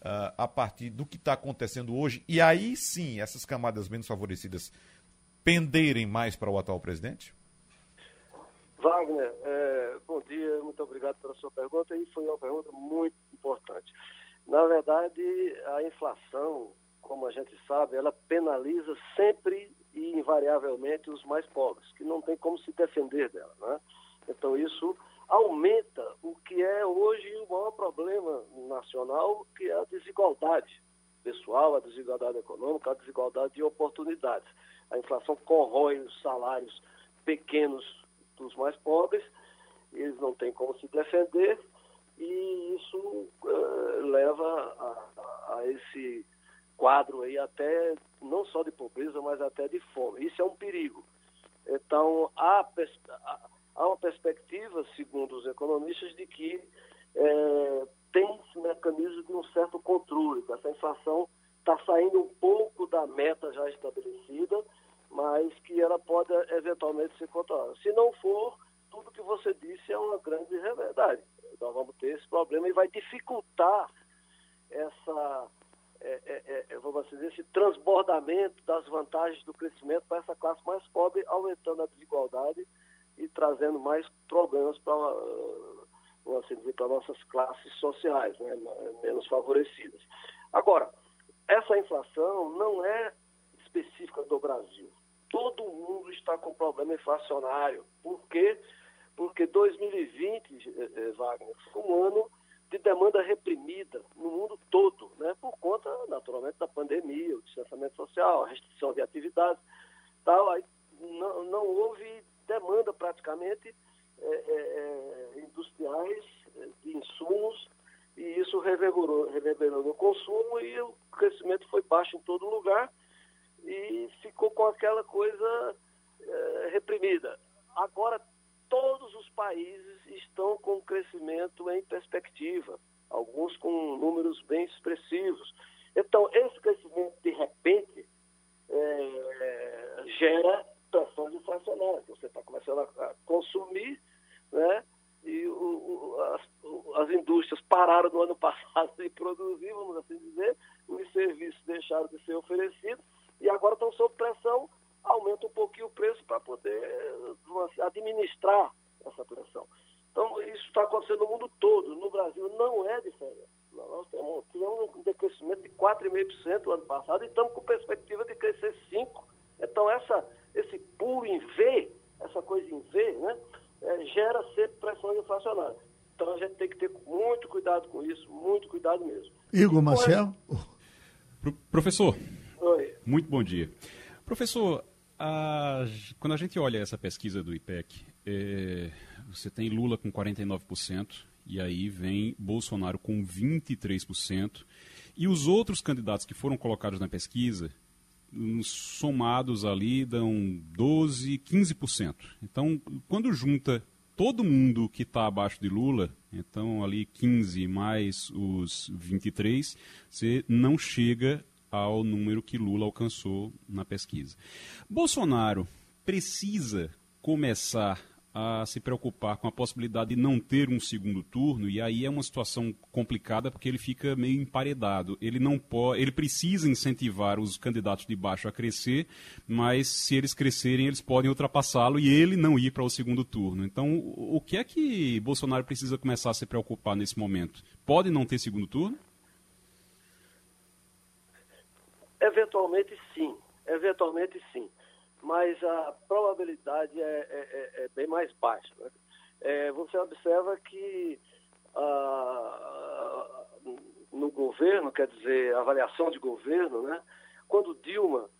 uh, a partir do que está acontecendo hoje, e aí sim essas camadas menos favorecidas penderem mais para o atual presidente? Wagner, é, bom dia, muito obrigado pela sua pergunta e foi uma pergunta muito importante. Na verdade, a inflação, como a gente sabe, ela penaliza sempre e invariavelmente os mais pobres, que não tem como se defender dela. Né? Então, isso aumenta o que é hoje o maior problema nacional, que é a desigualdade pessoal, a desigualdade econômica, a desigualdade de oportunidades a inflação corrói os salários pequenos dos mais pobres, eles não têm como se defender e isso uh, leva a, a, esse quadro aí até não só de pobreza, mas até de fome. Isso é um perigo. Então há, há uma perspectiva, segundo os economistas, de que é, tem mecanismo de um certo controle, que essa inflação está saindo um pouco da meta já estabelecida mas que ela pode eventualmente ser controlada. Se não for, tudo que você disse é uma grande verdade. Nós vamos ter esse problema e vai dificultar essa, é, é, vamos assim dizer, esse transbordamento das vantagens do crescimento para essa classe mais pobre, aumentando a desigualdade e trazendo mais problemas para, vamos assim dizer, para nossas classes sociais, né, menos favorecidas. Agora, essa inflação não é específica do Brasil todo mundo está com problema inflacionário. Por quê? Porque 2020, eh, eh, Wagner, foi um ano de demanda reprimida no mundo todo, né? por conta, naturalmente, da pandemia, o distanciamento social, a restrição de atividades, tal. Aí não, não houve demanda praticamente é, industriais de insumos e isso reverberou, reverberou no consumo e o crescimento foi baixo em todo lugar e ficou com aquela coisa é, reprimida. Agora, todos os países estão com crescimento em perspectiva, alguns com números bem expressivos. Então, esse crescimento, de repente, é, gera pressões inflacionárias. Você está começando a, consumir, né? E o, o, as, as, indústrias pararam no ano passado de produzir, vamos assim dizer, os serviços deixaram de ser oferecidos e agora estão sob pressão, aumenta um pouquinho o preço para poder assim, administrar essa pressão. Então, isso está acontecendo no mundo todo. No Brasil não é diferente. Nós temos, tivemos um decrescimento de 4,5% no ano passado e estamos com perspectiva de crescer 5%. Então, essa, esse pulo em V, essa coisa em V, né, é, gera sempre pressão inflacionária. Então, a gente tem que ter muito cuidado com isso, muito cuidado mesmo. Igor Marcel? Professor, Oi. Muito bom dia. Professor, a, quando a gente olha essa pesquisa do IPEC, é, você tem Lula com 49%, e aí vem Bolsonaro com 23%, e os outros candidatos que foram colocados na pesquisa, somados ali, dão 12%, 15%. Então, quando junta todo mundo que está abaixo de Lula, então ali 15 mais os 23, você não chega ao número que Lula alcançou na pesquisa. Bolsonaro precisa começar a se preocupar com a possibilidade de não ter um segundo turno e aí é uma situação complicada porque ele fica meio emparedado. Ele não pode, ele precisa incentivar os candidatos de baixo a crescer, mas se eles crescerem eles podem ultrapassá-lo e ele não ir para o segundo turno. Então, o que é que Bolsonaro precisa começar a se preocupar nesse momento? Pode não ter segundo turno? Eventualmente sim, eventualmente sim, mas a probabilidade é, é, é, é bem mais baixa. Né? É, você observa que a, no governo, quer dizer, avaliação de governo, né? Quando Dilma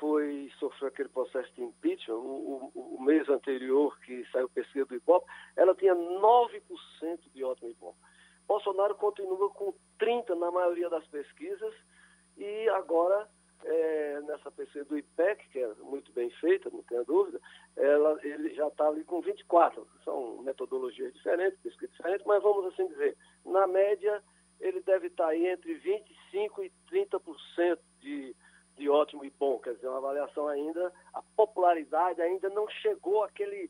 foi sofreu aquele processo de impeachment, o, o, o mês anterior que saiu pesquisa do Ibope, ela tinha 9% de ótimo Ibope. Bolsonaro continua com 30% na maioria das pesquisas e agora, é, nessa pesquisa do IPEC, que é muito bem feita, não tenha dúvida, ela, ele já está ali com 24%. São metodologias diferentes, pesquisas diferentes, mas vamos assim dizer, na média ele deve estar tá aí entre 25% e 30% de de ótimo e bom, quer dizer, uma avaliação ainda, a popularidade ainda não chegou àquele,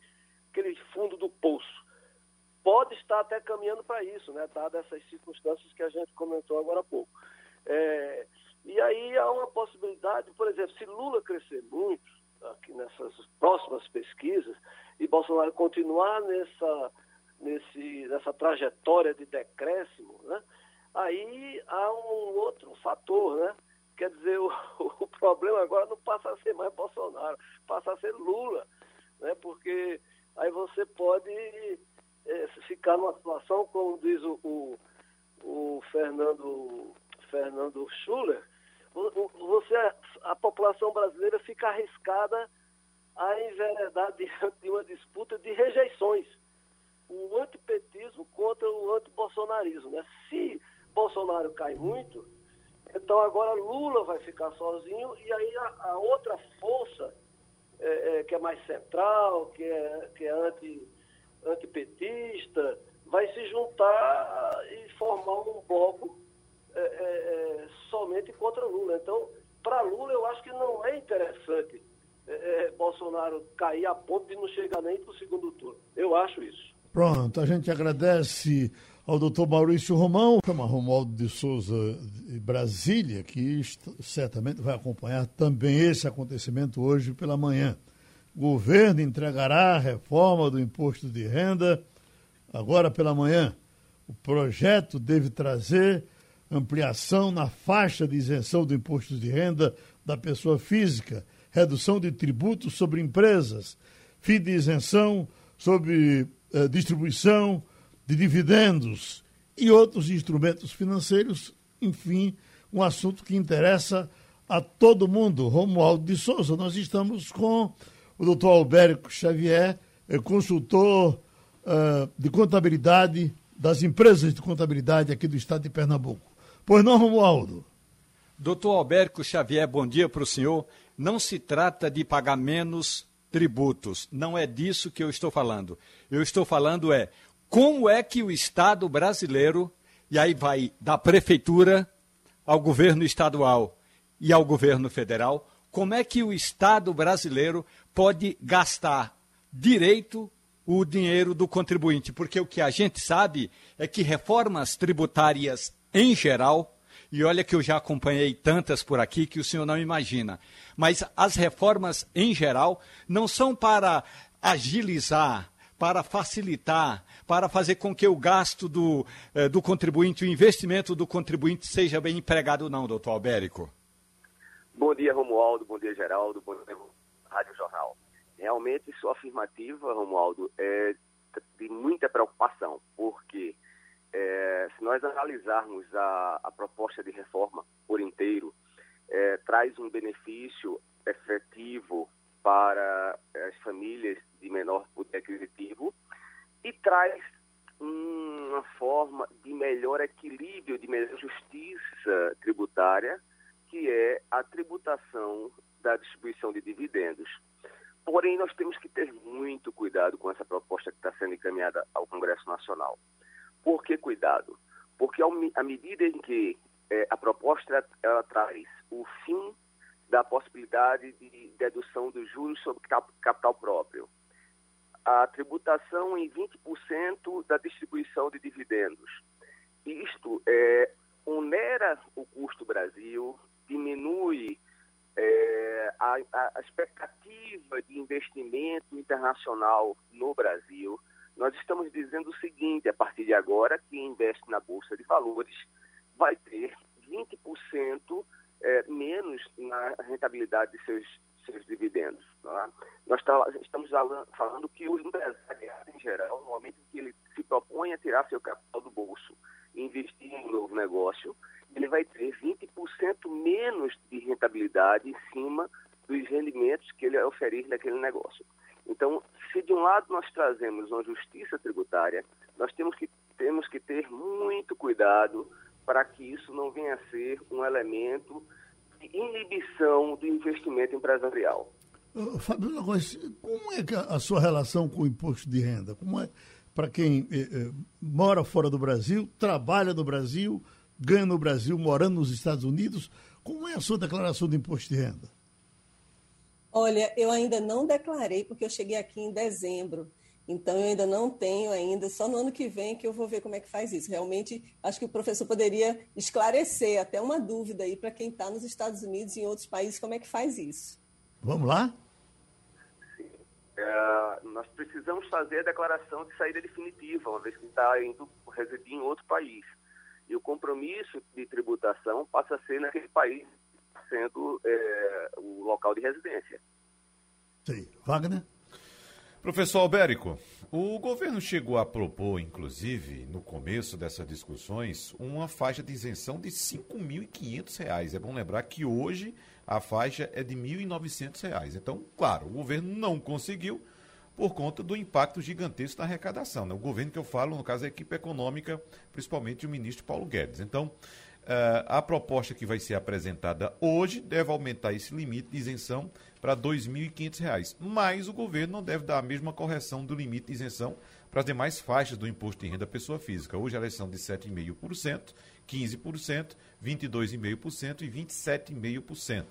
aquele fundo do poço. Pode estar até caminhando para isso, né, dadas essas circunstâncias que a gente comentou agora há pouco. É, e aí há uma possibilidade, por exemplo, se Lula crescer muito, aqui nessas próximas pesquisas, e Bolsonaro continuar nessa, nesse, nessa trajetória de decréscimo, né, aí há um outro fator, né? Quer dizer, o, o problema agora não passa a ser mais Bolsonaro, passa a ser Lula, né? porque aí você pode é, ficar numa situação, como diz o, o, o Fernando, Fernando Schuller, você, a população brasileira fica arriscada a enveredar diante de uma disputa de rejeições. O antipetismo contra o antibolsonarismo. Né? Se Bolsonaro cai muito, então agora Lula vai ficar sozinho e aí a, a outra força, é, é, que é mais central, que é, que é anti, antipetista, vai se juntar e formar um bloco é, é, é somente contra Lula. Então, para Lula, eu acho que não é interessante é, Bolsonaro cair a ponto de não chegar nem para o segundo turno. Eu acho isso. Pronto, a gente agradece ao doutor Maurício Romão, chama Romualdo de Souza de Brasília, que certamente vai acompanhar também esse acontecimento hoje pela manhã. O governo entregará a reforma do imposto de renda agora pela manhã. O projeto deve trazer ampliação na faixa de isenção do imposto de renda da pessoa física, redução de tributos sobre empresas, fim de isenção sobre eh, distribuição de dividendos e outros instrumentos financeiros, enfim, um assunto que interessa a todo mundo. Romualdo de Souza, nós estamos com o doutor Albérico Xavier, é consultor uh, de contabilidade das empresas de contabilidade aqui do estado de Pernambuco. Pois não, Romualdo? Doutor Albérico Xavier, bom dia para o senhor. Não se trata de pagar menos tributos, não é disso que eu estou falando. Eu estou falando é como é que o Estado brasileiro, e aí vai da prefeitura ao governo estadual e ao governo federal, como é que o Estado brasileiro pode gastar direito o dinheiro do contribuinte? Porque o que a gente sabe é que reformas tributárias em geral, e olha que eu já acompanhei tantas por aqui que o senhor não imagina, mas as reformas em geral não são para agilizar, para facilitar, para fazer com que o gasto do, eh, do contribuinte, o investimento do contribuinte seja bem empregado, não, doutor Albérico? Bom dia, Romualdo. Bom dia, Geraldo. Bom dia, Rádio Jornal. Realmente, sua afirmativa, Romualdo, é de muita preocupação, porque é, se nós analisarmos a, a, proposta de reforma por inteiro, é, traz um benefício efetivo para as famílias de menor poder aquisitivo e traz uma forma de melhor equilíbrio, de melhor justiça tributária, que é a tributação da distribuição de dividendos. Porém, nós temos que ter muito cuidado com essa proposta que está sendo encaminhada ao Congresso Nacional. Por que cuidado? Porque à medida em que é, a proposta ela traz o fim da possibilidade de dedução dos juros sobre capital próprio, a tributação em 20% da distribuição de dividendos. Isto é, onera o custo Brasil, diminui é, a, a, expectativa de investimento internacional no Brasil. Nós estamos dizendo o seguinte, a partir de agora, quem investe na Bolsa de Valores vai ter 20% é, menos na rentabilidade de seus seus dividendos. Tá? Nós tá, estamos falando que o empresário, em geral, no momento que ele se propõe a tirar seu capital do bolso investir em um novo negócio, ele vai ter 20% menos de rentabilidade em cima dos rendimentos que ele oferece naquele negócio. Então, se de um lado nós trazemos uma justiça tributária, nós temos que, temos que ter muito cuidado para que isso não venha a ser um elemento de inibição do investimento empresarial. Fábio Lagos, como é a sua relação com o imposto de renda? Como é para quem eh, eh, mora fora do Brasil, trabalha no Brasil, ganha no Brasil, morando nos Estados Unidos? Como é a sua declaração de imposto de renda? Olha, eu ainda não declarei porque eu cheguei aqui em dezembro. Então eu ainda não tenho ainda, só no ano que vem que eu vou ver como é que faz isso. Realmente, acho que o professor poderia esclarecer até uma dúvida aí para quem está nos Estados Unidos e em outros países, como é que faz isso. Vamos lá? Sim. É, nós precisamos fazer a declaração de saída definitiva, uma vez que está indo residir em outro país. E o compromisso de tributação passa a ser naquele país sendo é, o local de residência. Sim. Wagner? Professor Albérico, o governo chegou a propor, inclusive, no começo dessas discussões, uma faixa de isenção de R$ 5.500. É bom lembrar que hoje a faixa é de R$ 1.900. Então, claro, o governo não conseguiu por conta do impacto gigantesco na arrecadação. Né? O governo que eu falo, no caso, é a equipe econômica, principalmente o ministro Paulo Guedes. Então, a proposta que vai ser apresentada hoje deve aumentar esse limite de isenção para R$ 2.500, mas o governo não deve dar a mesma correção do limite de isenção para as demais faixas do imposto de renda pessoa física. Hoje elas são de 7,5%, 15%, 22,5% e 27,5%.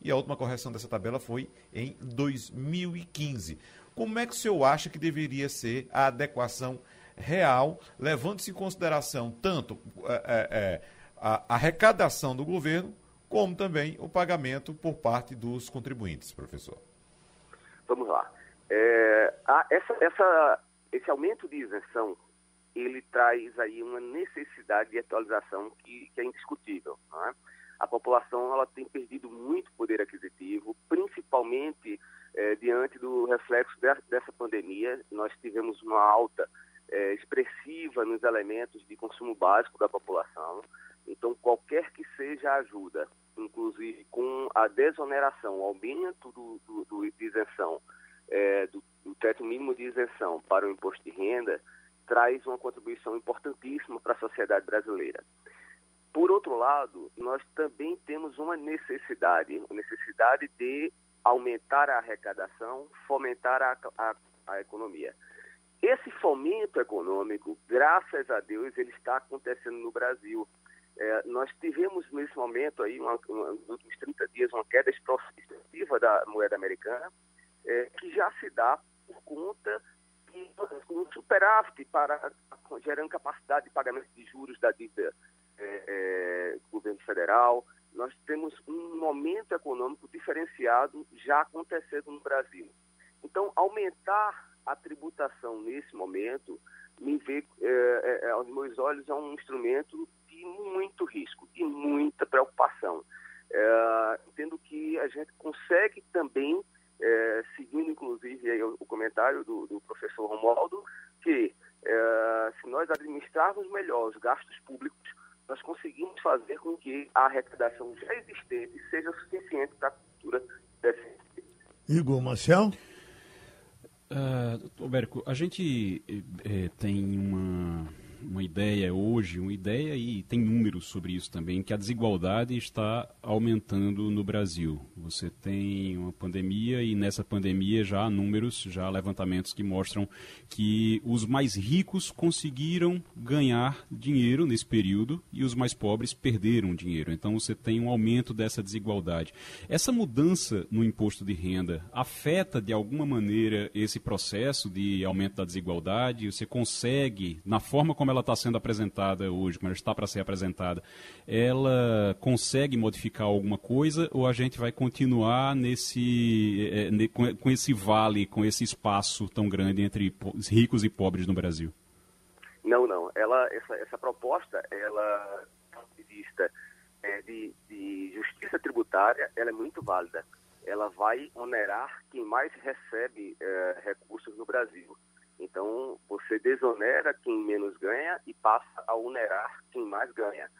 E a última correção dessa tabela foi em 2015. Como é que o senhor acha que deveria ser a adequação real, levando-se em consideração tanto é, é, a arrecadação do governo, como também o pagamento por parte dos contribuintes, professor. Vamos lá. É, a, essa, essa, esse aumento de isenção, ele traz aí uma necessidade de atualização que, que é indiscutível. É? A população ela tem perdido muito poder aquisitivo, principalmente é, diante do reflexo de, dessa pandemia. Nós tivemos uma alta é, expressiva nos elementos de consumo básico da população. Então, qualquer que seja a ajuda, inclusive com a desoneração, o aumento do, do, do de isenção, é, do, do teto mínimo de isenção para o imposto de renda, traz uma contribuição importantíssima para a sociedade brasileira. Por outro lado, nós também temos uma necessidade, uma necessidade de aumentar a arrecadação, fomentar a, a, a economia. Esse fomento econômico, graças a Deus, ele está acontecendo no Brasil. É, nós tivemos nesse momento aí, uma, uma, nos últimos 30 dias, uma queda expressiva da moeda americana, é, que já se dá por conta de um superávit para gerando capacidade de pagamento de juros da dívida é, é, do governo federal. Nós temos um momento econômico diferenciado já acontecendo no Brasil. Então, aumentar a tributação nesse momento me vê, é, é, aos meus olhos, é um instrumento de muito risco, de muita preocupação. É, entendo que a gente consegue também, é, seguindo inclusive o, o, comentário do, do, professor Romualdo, que é, se nós administrarmos melhor os gastos públicos, nós conseguimos fazer com que a arrecadação já existente seja suficiente para a cultura desse. Igor Marcel? Uh, Alberto, a gente eh, tem uma uma ideia hoje, uma ideia e tem números sobre isso também, que a desigualdade está aumentando no Brasil. Você tem uma pandemia e nessa pandemia já há números, já há levantamentos que mostram que os mais ricos conseguiram ganhar dinheiro nesse período e os mais pobres perderam dinheiro. Então você tem um aumento dessa desigualdade. Essa mudança no imposto de renda afeta de alguma maneira esse processo de aumento da desigualdade? Você consegue, na forma como como ela está sendo apresentada hoje, como ela está para ser apresentada, ela consegue modificar alguma coisa ou a gente vai continuar nesse é, com esse vale, com esse espaço tão grande entre ricos e pobres no Brasil? Não, não. Ela, essa, essa proposta, ela, de vista é, de, de justiça tributária, ela é muito válida. Ela vai onerar quem mais recebe é, recursos no Brasil Então, você desonera quem menos ganha e passa a onerar quem mais ganha.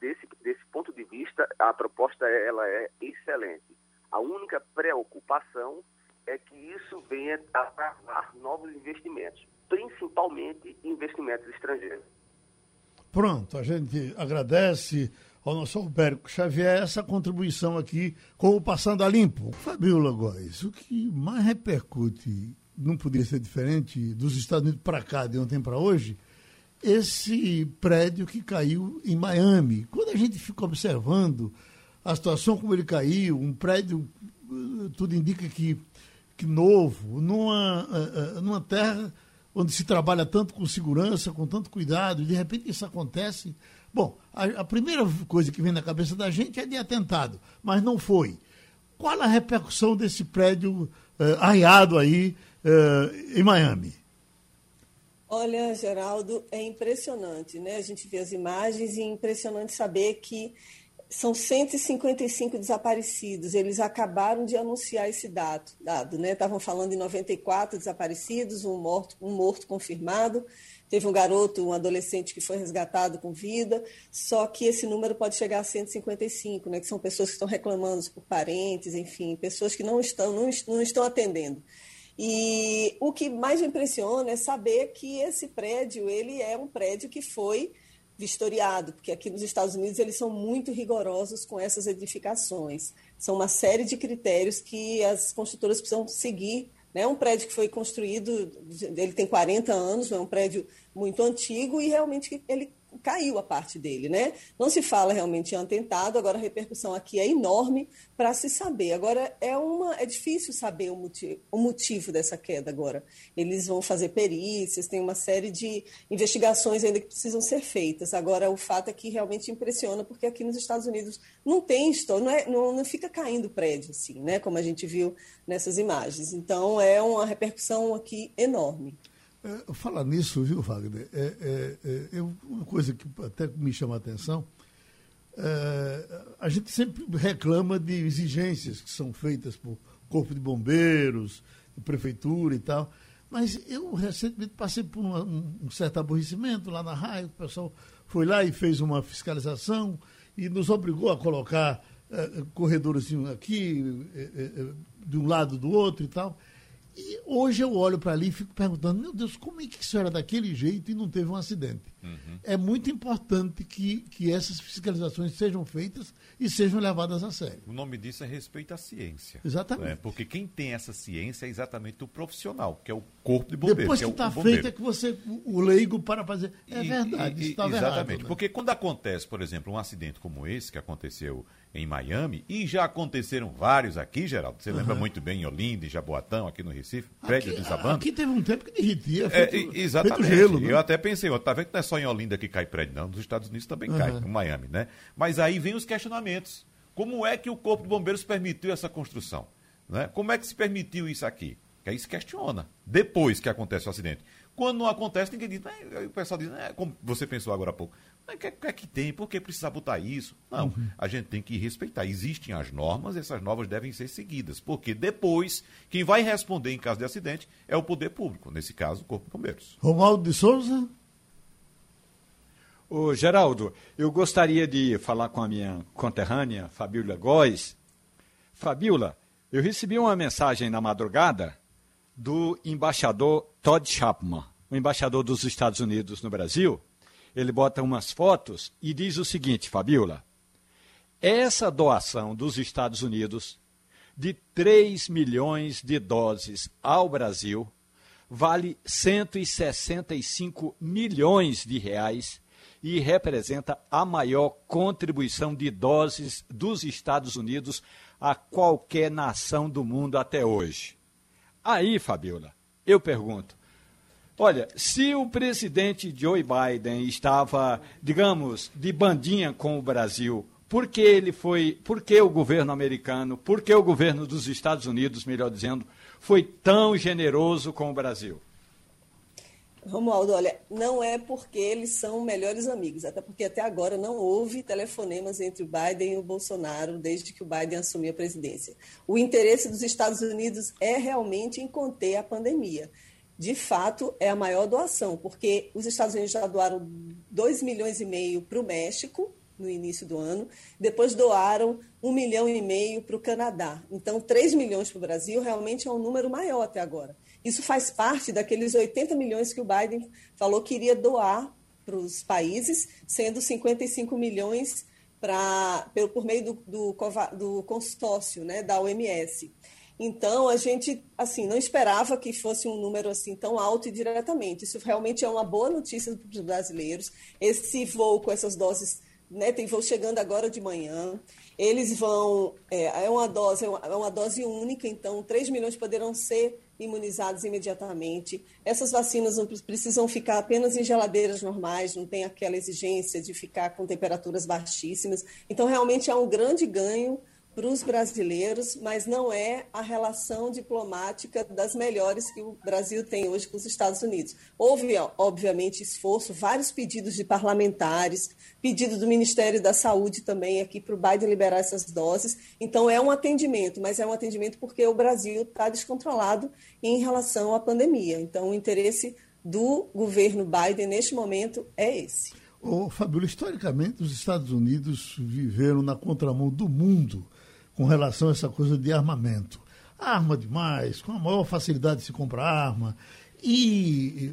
Desse, desse ponto de vista, a proposta ela é excelente. A única preocupação é que isso venha a travar novos investimentos, principalmente investimentos estrangeiros. Pronto, a gente agradece ao nosso Alberto Xavier essa contribuição aqui com o Passando a Limpo. Fabiola Góes, o que mais repercute, não podia ser diferente, dos Estados Unidos para cá, de ontem para hoje, esse prédio que caiu em Miami. Quando a gente fica observando a situação como ele caiu, um prédio, tudo indica que, que novo, numa, eh, eh, numa terra onde se trabalha tanto com segurança, com tanto cuidado, e de repente isso acontece Bom, a, a, primeira coisa que vem na cabeça da gente é de atentado, mas não foi. Qual a repercussão desse prédio arreado aí uh, em Miami? Olha, Geraldo, é impressionante, né? A gente vê as imagens e é impressionante saber que são 155 desaparecidos. Eles acabaram de anunciar esse dado, dado né? Estavam falando em 94 desaparecidos, um morto, um morto confirmado. Teve um garoto, um adolescente que foi resgatado com vida, só que esse número pode chegar a 155, né, que são pessoas que estão reclamando por parentes, enfim, pessoas que não estão, não, não estão atendendo. E o que mais me impressiona é saber que esse prédio ele é um prédio que foi vistoriado, porque aqui nos Estados Unidos eles são muito rigorosos com essas edificações. São uma série de critérios que as construtoras precisam seguir é um prédio que foi construído, ele tem 40 anos, é um prédio muito antigo e realmente ele caiu a parte dele, né? Não se fala realmente em atentado, agora a repercussão aqui é enorme para se saber. Agora é uma é difícil saber o motivo, o motivo dessa queda agora. Eles vão fazer perícias, tem uma série de investigações ainda que precisam ser feitas. Agora o fato é que realmente impressiona porque aqui nos Estados Unidos não tem história, não, é, não, não fica caindo prédio assim, né? Como a gente viu nessas imagens. Então é uma repercussão aqui enorme. É, falar nisso, viu, Wagner? É, é, é, é, uma coisa que até me chama a atenção. É, a gente sempre reclama de exigências que são feitas por Corpo de Bombeiros, Prefeitura e tal. Mas eu recentemente passei por uma, um, certo aborrecimento lá na raia, o pessoal foi lá e fez uma fiscalização e nos obrigou a colocar é, corredores aqui, de um lado do outro e tal. E hoje eu olho para ali e fico perguntando, meu Deus, como é que isso era daquele jeito e não teve um acidente? Uhum. É muito importante que, que essas fiscalizações sejam feitas e sejam levadas a sério. O nome disso é respeito à ciência. Exatamente. Né? Porque quem tem essa ciência é exatamente o profissional, que é o corpo de bombeiros. Depois que está é feito é que você, o leigo, para fazer. É e, verdade, e, isso Exatamente. Errado, né? Porque quando acontece, por exemplo, um acidente como esse que aconteceu em Miami, e já aconteceram vários aqui, Geraldo. Você uhum. lembra muito bem em Olinda, em Jaboatão, aqui no Recife, prédio aqui, desabando. Aqui teve um tempo que derretia, feito, é, exatamente. Feito gelo, né? Eu até pensei, ó, tá vendo que não é só em Olinda que cai prédio, não. Nos Estados Unidos também uhum. cai, em Miami, né? Mas aí vem os questionamentos. Como é que o Corpo de Bombeiros permitiu essa construção? Né? Como é que se permitiu isso aqui? Que aí se questiona, depois que acontece o acidente. Quando não acontece, ninguém diz. o pessoal diz, é, como você pensou agora há pouco, o que, que é que tem? Por que precisa botar isso? Não, uhum. a gente tem que respeitar. Existem as normas, essas normas devem ser seguidas. Porque depois, quem vai responder em caso de acidente é o poder público, nesse caso, o Corpo de Bombeiros. Romualdo de Souza? Ô, Geraldo, eu gostaria de falar com a minha conterrânea, Fabíola Góes. Fabíola, eu recebi uma mensagem na madrugada do embaixador Todd Chapman, o embaixador dos Estados Unidos no Brasil. Ele bota umas fotos e diz o seguinte, Fabiola: essa doação dos Estados Unidos de 3 milhões de doses ao Brasil vale 165 milhões de reais e representa a maior contribuição de doses dos Estados Unidos a qualquer nação do mundo até hoje. Aí, Fabiola, eu pergunto: olha, se o presidente Joe Biden estava, digamos, de bandinha com o Brasil, por que ele foi, por que o governo americano, por que o governo dos Estados Unidos, melhor dizendo, foi tão generoso com o Brasil? Romualdo, olha, não é porque eles são melhores amigos, até porque até agora não houve telefonemas entre o Biden e o Bolsonaro desde que o Biden assumiu a presidência. O interesse dos Estados Unidos é realmente em conter a pandemia. De fato, é a maior doação, porque os Estados Unidos já doaram 2 milhões e meio para o México no início do ano, depois doaram um milhão e meio para o Canadá. Então, 3 milhões para o Brasil realmente é um número maior até agora. Isso faz parte daqueles 80 milhões que o Biden falou que iria doar para os países, sendo 55 milhões pra, por meio do, do, do consórcio né, da OMS. Então, a gente assim não esperava que fosse um número assim tão alto e diretamente. Isso realmente é uma boa notícia para os brasileiros. Esse voo com essas doses, né, tem voo chegando agora de manhã. Eles vão, é, é uma dose, é uma, é uma dose única, então 3 milhões poderão ser imunizados imediatamente. Essas vacinas não precisam ficar apenas em geladeiras normais, não tem aquela exigência de ficar com temperaturas baixíssimas. Então, realmente é um grande ganho para os brasileiros, mas não é a relação diplomática das melhores que o Brasil tem hoje com os Estados Unidos. Houve, obviamente, esforço, vários pedidos de parlamentares, pedido do Ministério da Saúde também aqui para o Biden liberar essas doses. Então, é um atendimento, mas é um atendimento porque o Brasil está descontrolado em relação à pandemia. Então, o interesse do governo Biden neste momento é esse. Ô, Fabíola, historicamente, os Estados Unidos viveram na contramão do mundo com relação a essa coisa de armamento. Arma demais, com a maior facilidade de se comprar arma. E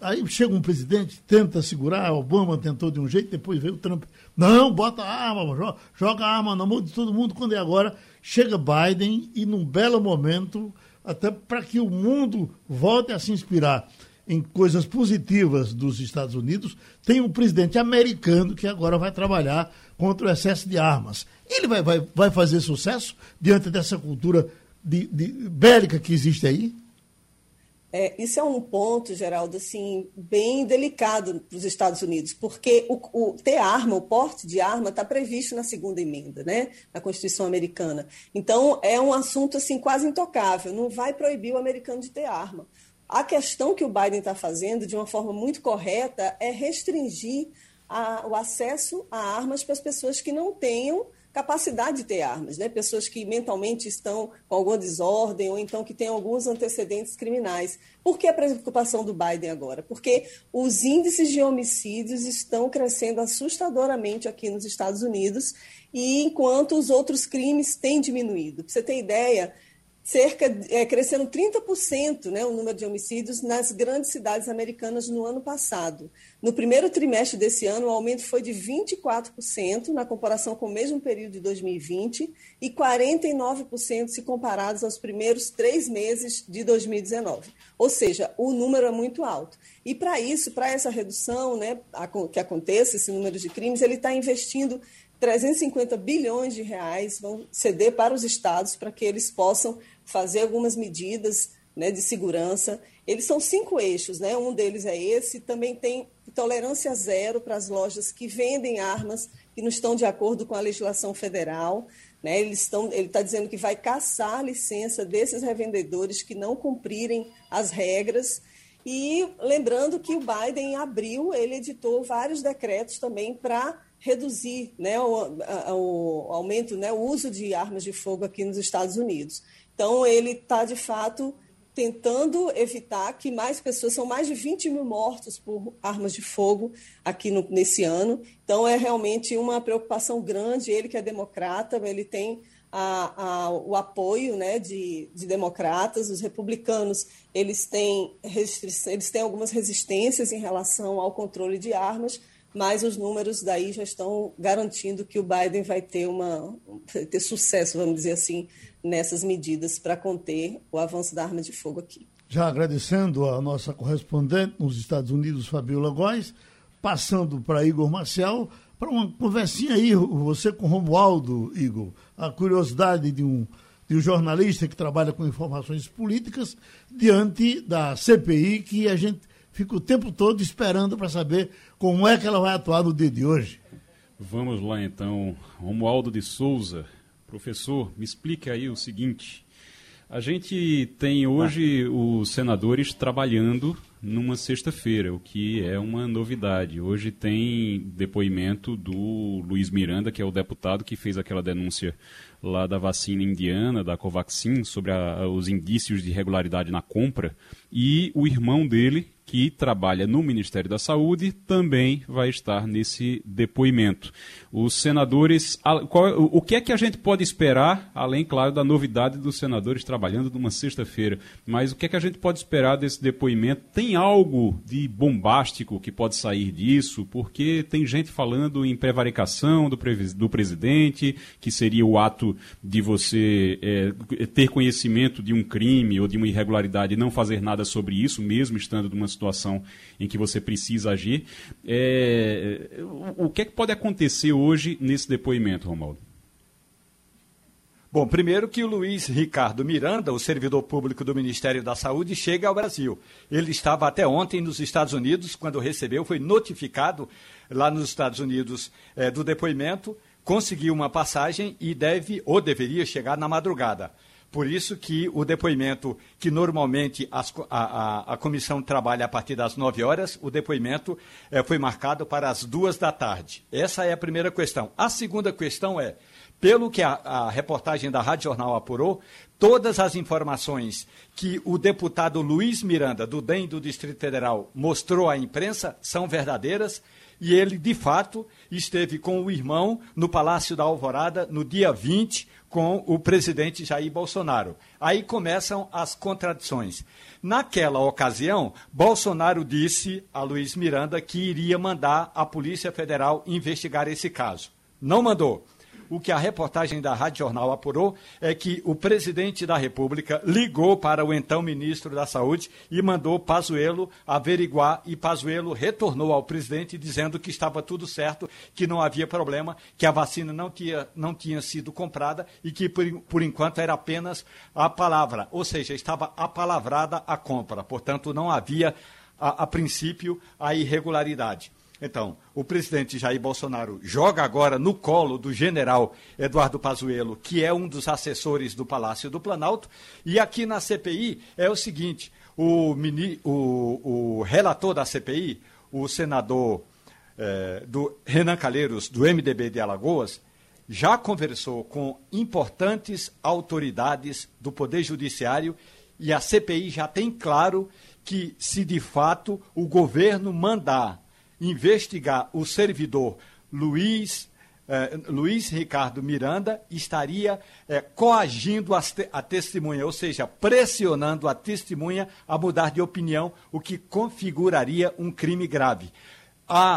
aí chega um presidente, tenta segurar, Obama tentou de um jeito, depois veio o Trump. Não, bota a arma, joga, joga a arma na mão de todo mundo. Quando é agora, chega Biden e num belo momento, até para que o mundo volte a se inspirar em coisas positivas dos Estados Unidos, tem um presidente americano que agora vai trabalhar contra o excesso de armas. Ele vai, vai, vai fazer sucesso diante dessa cultura de, de bélica que existe aí? É, isso é um ponto, Geraldo, assim, bem delicado para os Estados Unidos, porque o, o, ter arma, o porte de arma, está previsto na segunda emenda, né, na Constituição americana. Então, é um assunto assim quase intocável. Não vai proibir o americano de ter arma. A questão que o Biden está fazendo, de uma forma muito correta, é restringir a, o acesso a armas para as pessoas que não tenham capacidade de ter armas, né? Pessoas que mentalmente estão com alguma desordem ou então que têm alguns antecedentes criminais. Por que a preocupação do Biden agora? Porque os índices de homicídios estão crescendo assustadoramente aqui nos Estados Unidos e enquanto os outros crimes têm diminuído. Para você ter ideia, cerca é, crescendo 30% né, o número de homicídios nas grandes cidades americanas no ano passado. No primeiro trimestre desse ano, o aumento foi de 24% na comparação com o mesmo período de 2020 e 49% se comparados aos primeiros três meses de 2019. Ou seja, o número é muito alto. E para isso, para essa redução, né, que aconteça esse número de crimes, ele está investindo 350 bilhões de reais vão ceder para os estados para que eles possam fazer algumas medidas né, de segurança. Eles são cinco eixos, né? um deles é esse. Também tem tolerância zero para as lojas que vendem armas que não estão de acordo com a legislação federal. Né? Eles estão, ele está dizendo que vai caçar a licença desses revendedores que não cumprirem as regras. E lembrando que o Biden, em abril, ele editou vários decretos também para reduzir né, o, o, aumento, né, o uso de armas de fogo aqui nos Estados Unidos. Então, ele está, de fato, tentando evitar que mais pessoas, são mais de 20 mil mortos por armas de fogo aqui no, nesse ano. Então, é realmente uma preocupação grande. Ele que é democrata, ele tem a, a, o apoio né, de, de, democratas, os republicanos eles têm, eles têm algumas resistências em relação ao controle de armas, mas os números daí já estão garantindo que o Biden vai ter, uma, ter sucesso, vamos dizer assim, nessas medidas para conter o avanço da arma de fogo aqui. Já agradecendo a nossa correspondente nos Estados Unidos, Fabiola Góes, passando para Igor Marcial, para uma conversinha aí, você com Romualdo, Igor, a curiosidade de um, de um jornalista que trabalha com informações políticas diante da CPI que a gente fica o tempo todo esperando para saber como é que ela vai atuar no dia de hoje. Vamos lá então, Romualdo de Souza. Professor, me explique aí o seguinte. A gente tem hoje os senadores trabalhando numa sexta-feira, o que é uma novidade. Hoje tem depoimento do Luiz Miranda, que é o deputado que fez aquela denúncia lá da vacina indiana, da Covaxin, sobre a, os indícios de irregularidade na compra, e o irmão dele, que trabalha no Ministério da Saúde, também vai estar nesse depoimento. Os senadores, qual, o que é que a gente pode esperar, além, claro, da novidade dos senadores trabalhando numa sexta-feira, mas o que é que a gente pode esperar desse depoimento? Tem algo de bombástico que pode sair disso? Porque tem gente falando em prevaricação do, do presidente, que seria o ato de você é, ter conhecimento de um crime ou de uma irregularidade e não fazer nada sobre isso, mesmo estando numa situação em que você precisa agir. É, o que é que pode acontecer hoje nesse depoimento, Romualdo? Bom, primeiro que o Luiz Ricardo Miranda, o servidor público do Ministério da Saúde, chega ao Brasil. Ele estava até ontem nos Estados Unidos, quando recebeu, foi notificado lá nos Estados Unidos é, do depoimento, conseguiu uma passagem e deve ou deveria chegar na madrugada. Por isso que o depoimento, que normalmente as, a, a, a, comissão trabalha a partir das 9 horas, o depoimento é, foi marcado para as duas da tarde. Essa é a primeira questão. A segunda questão é, pelo que a, a reportagem da Rádio Jornal apurou, todas as informações que o deputado Luiz Miranda, do DEM do Distrito Federal, mostrou à imprensa são verdadeiras e ele, de fato, esteve com o irmão no Palácio da Alvorada no dia 20, com o presidente Jair Bolsonaro. Aí começam as contradições. Naquela ocasião, Bolsonaro disse a Luiz Miranda que iria mandar a Polícia Federal investigar esse caso. Não mandou o que a reportagem da Rádio Jornal apurou é que o presidente da República ligou para o então ministro da Saúde e mandou Pazuello averiguar e Pazuello retornou ao presidente dizendo que estava tudo certo, que não havia problema, que a vacina não tinha, não tinha sido comprada e que por, por enquanto era apenas a palavra, ou seja, estava apalavrada a compra, portanto não havia a, a princípio a irregularidade. Então, o presidente Jair Bolsonaro joga agora no colo do general Eduardo Pazuello, que é um dos assessores do Palácio do Planalto, e aqui na CPI é o seguinte: o, mini, o, o relator da CPI, o senador eh, do Renan Calheiros, do MDB de Alagoas, já conversou com importantes autoridades do Poder Judiciário e a CPI já tem claro que, se de fato o governo mandar investigar o servidor Luiz, eh, Luiz Ricardo Miranda, estaria eh, coagindo te a testemunha, ou seja, pressionando a testemunha a mudar de opinião, o que configuraria um crime grave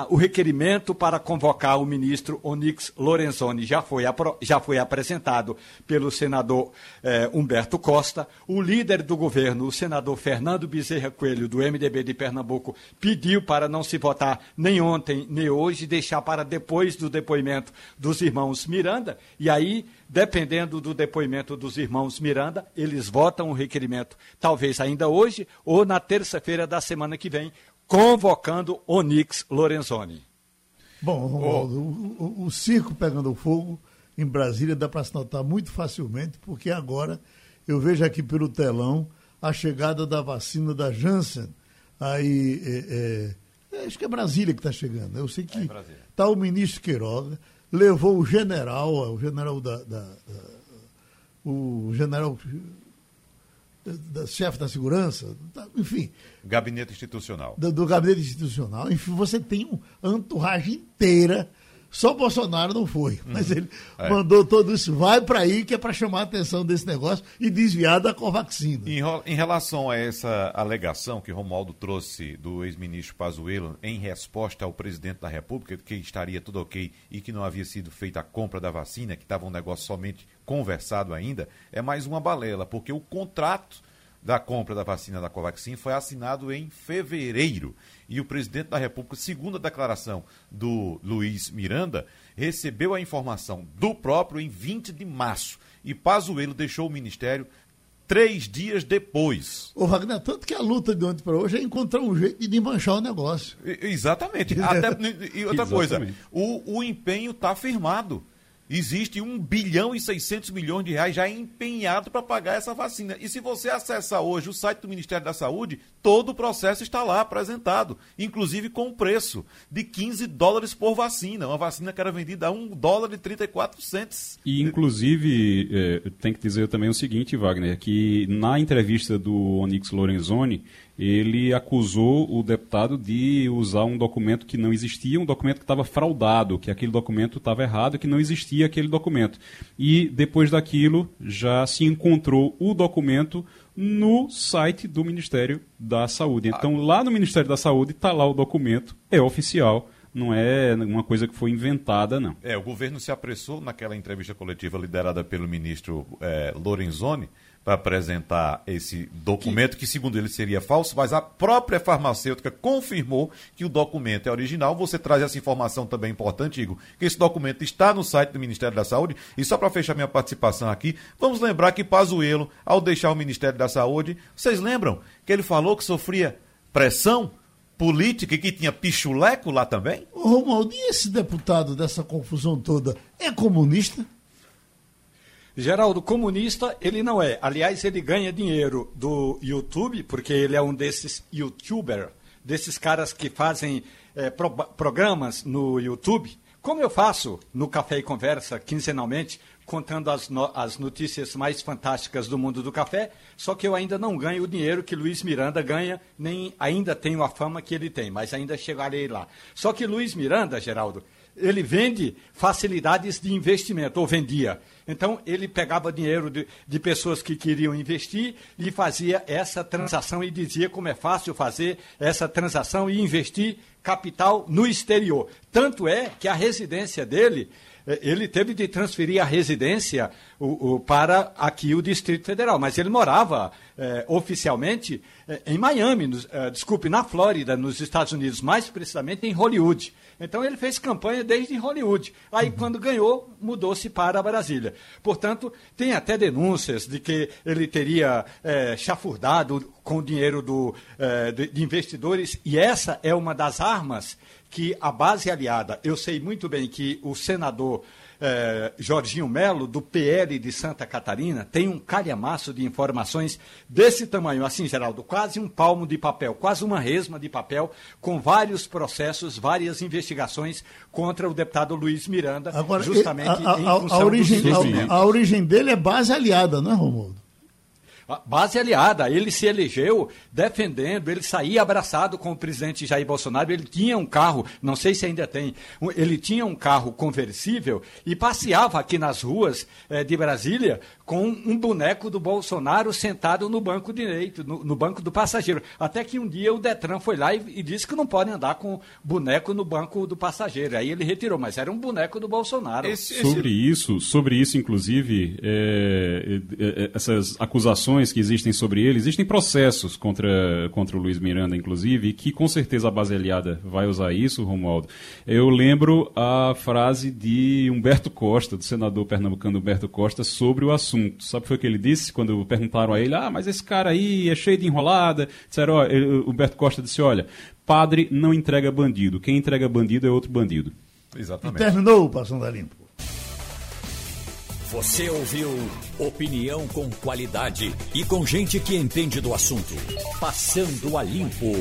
o requerimento para convocar o ministro Onyx Lorenzoni já foi, já foi apresentado pelo senador eh, Humberto Costa. O líder do governo, o senador Fernando Bezerra Coelho, do MDB de Pernambuco, pediu para não se votar nem ontem nem hoje, deixar para depois do depoimento dos irmãos Miranda. E aí, dependendo do depoimento dos irmãos Miranda, eles votam o requerimento, talvez ainda hoje ou na terça-feira da semana que vem, convocando Onix Lorenzoni. Bom, Romualdo, oh. o, o, o, circo pegando fogo em Brasília dá para se notar muito facilmente, porque agora eu vejo aqui pelo telão a chegada da vacina da Janssen. Aí, é, é, acho que é Brasília que está chegando. Eu sei que está é tá o ministro Queiroga, levou o general, o general da, da, da o general da chefe da segurança, enfim. Gabinete institucional. Do, do, gabinete institucional. Enfim, você tem uma entourage inteira. Só Bolsonaro não foi, uhum. mas ele é. mandou tudo isso. Vai para aí que é para chamar a atenção desse negócio e desviar da Covaxina. Em, em relação a essa alegação que Romualdo trouxe do ex-ministro Pazuello em resposta ao presidente da República, que estaria tudo ok e que não havia sido feita a compra da vacina, que estava um negócio somente conversado ainda, é mais uma balela, porque o contrato da compra da vacina da Covaxin foi assinado em fevereiro. E o presidente da República, segundo a declaração do Luiz Miranda, recebeu a informação do próprio em 20 de março. E Pazuello deixou o ministério três dias depois. O Wagner, tanto que a luta de ontem para hoje é encontrar um jeito de manchar o negócio. exatamente. Até, e outra Exatamente. coisa, o, o empenho está firmado Existe 1 bilhão e 600 milhões de reais já empenhado para pagar essa vacina. E se você acessar hoje o site do Ministério da Saúde, todo o processo está lá apresentado, inclusive com o preço de 15 dólares por vacina. Uma vacina que era vendida a 1 dólar e 34 centes. E, inclusive, é, tem que dizer também o seguinte, Wagner, que na entrevista do Onyx Lorenzoni, ele acusou o deputado de usar um documento que não existia, um documento que estava fraudado, que aquele documento estava errado, que não existia aquele documento. E depois daquilo já se encontrou o documento no site do Ministério da Saúde. Então, lá no Ministério da Saúde está lá o documento, é oficial não é uma coisa que foi inventada, não. É, o governo se apressou naquela entrevista coletiva liderada pelo ministro é, Lorenzoni para apresentar esse documento, que... que... segundo ele seria falso, mas a própria farmacêutica confirmou que o documento é original. Você traz essa informação também importante, Igor, que esse documento está no site do Ministério da Saúde. E só para fechar minha participação aqui, vamos lembrar que Pazuello, ao deixar o Ministério da Saúde, vocês lembram que ele falou que sofria pressão política e que tinha pichuleco lá também? Ô, Romualdo, e esse deputado dessa confusão toda é comunista? Geraldo, comunista ele não é. Aliás, ele ganha dinheiro do YouTube, porque ele é um desses youtuber, desses caras que fazem é, pro, programas no YouTube. Como eu faço no Café e Conversa quinzenalmente, contando as, no, as notícias mais fantásticas do mundo do café, só que eu ainda não ganho o dinheiro que Luiz Miranda ganha, nem ainda tenho a fama que ele tem, mas ainda chegarei lá. Só que Luiz Miranda, Geraldo, ele vende facilidades de investimento, ou vendia. Então, ele pegava dinheiro de, de, pessoas que queriam investir e fazia essa transação e dizia como é fácil fazer essa transação e investir capital no exterior. Tanto é que a residência dele, ele teve de transferir a residência o, o, para aqui o Distrito Federal, mas ele morava eh, oficialmente eh, em Miami, nos, desculpe, na Flórida, nos Estados Unidos, mais precisamente em Hollywood. Então ele fez campanha desde Hollywood. Aí, quando ganhou, mudou-se para Brasília. Portanto, tem até denúncias de que ele teria é, chafurdado com o dinheiro do, é, de, de investidores, e essa é uma das armas que a base aliada, eu sei muito bem que o senador é, Jorginho Melo, do PL de Santa Catarina, tem um calhamaço de informações desse tamanho, assim, Geraldo, quase um palmo de papel, quase uma resma de papel, com vários processos, várias investigações contra o deputado Luiz Miranda, Agora, justamente a, a, em função a, origem, a, a origem dele é base aliada, não é, Romualdo? Base aliada. Ele se elegeu defendendo, ele saía abraçado com o presidente Jair Bolsonaro. Ele tinha um carro, não sei se ainda tem, ele tinha um carro conversível e passeava aqui nas ruas eh, de Brasília com um boneco do Bolsonaro sentado no banco direito, no, no, banco do passageiro. Até que um dia o Detran foi lá e, e, disse que não pode andar com boneco no banco do passageiro. Aí ele retirou, mas era um boneco do Bolsonaro. Esse, esse... Sobre isso, sobre isso, inclusive, é, é, é essas acusações que existem sobre ele, existem processos contra, contra o Luiz Miranda, inclusive, e que com certeza a base aliada vai usar isso, Romualdo. Eu lembro a frase de Humberto Costa, do senador pernambucano Humberto Costa, sobre o assunto. Sabe o que foi que ele disse quando perguntaram a ele? Ah, mas esse cara aí é cheio de enrolada. Disseram, ó, Humberto Costa disse: olha, padre não entrega bandido, quem entrega bandido é outro bandido. Exatamente. E terminou o Passando a Limpo. Você ouviu opinião com qualidade e com gente que entende do assunto. Passando a limpo.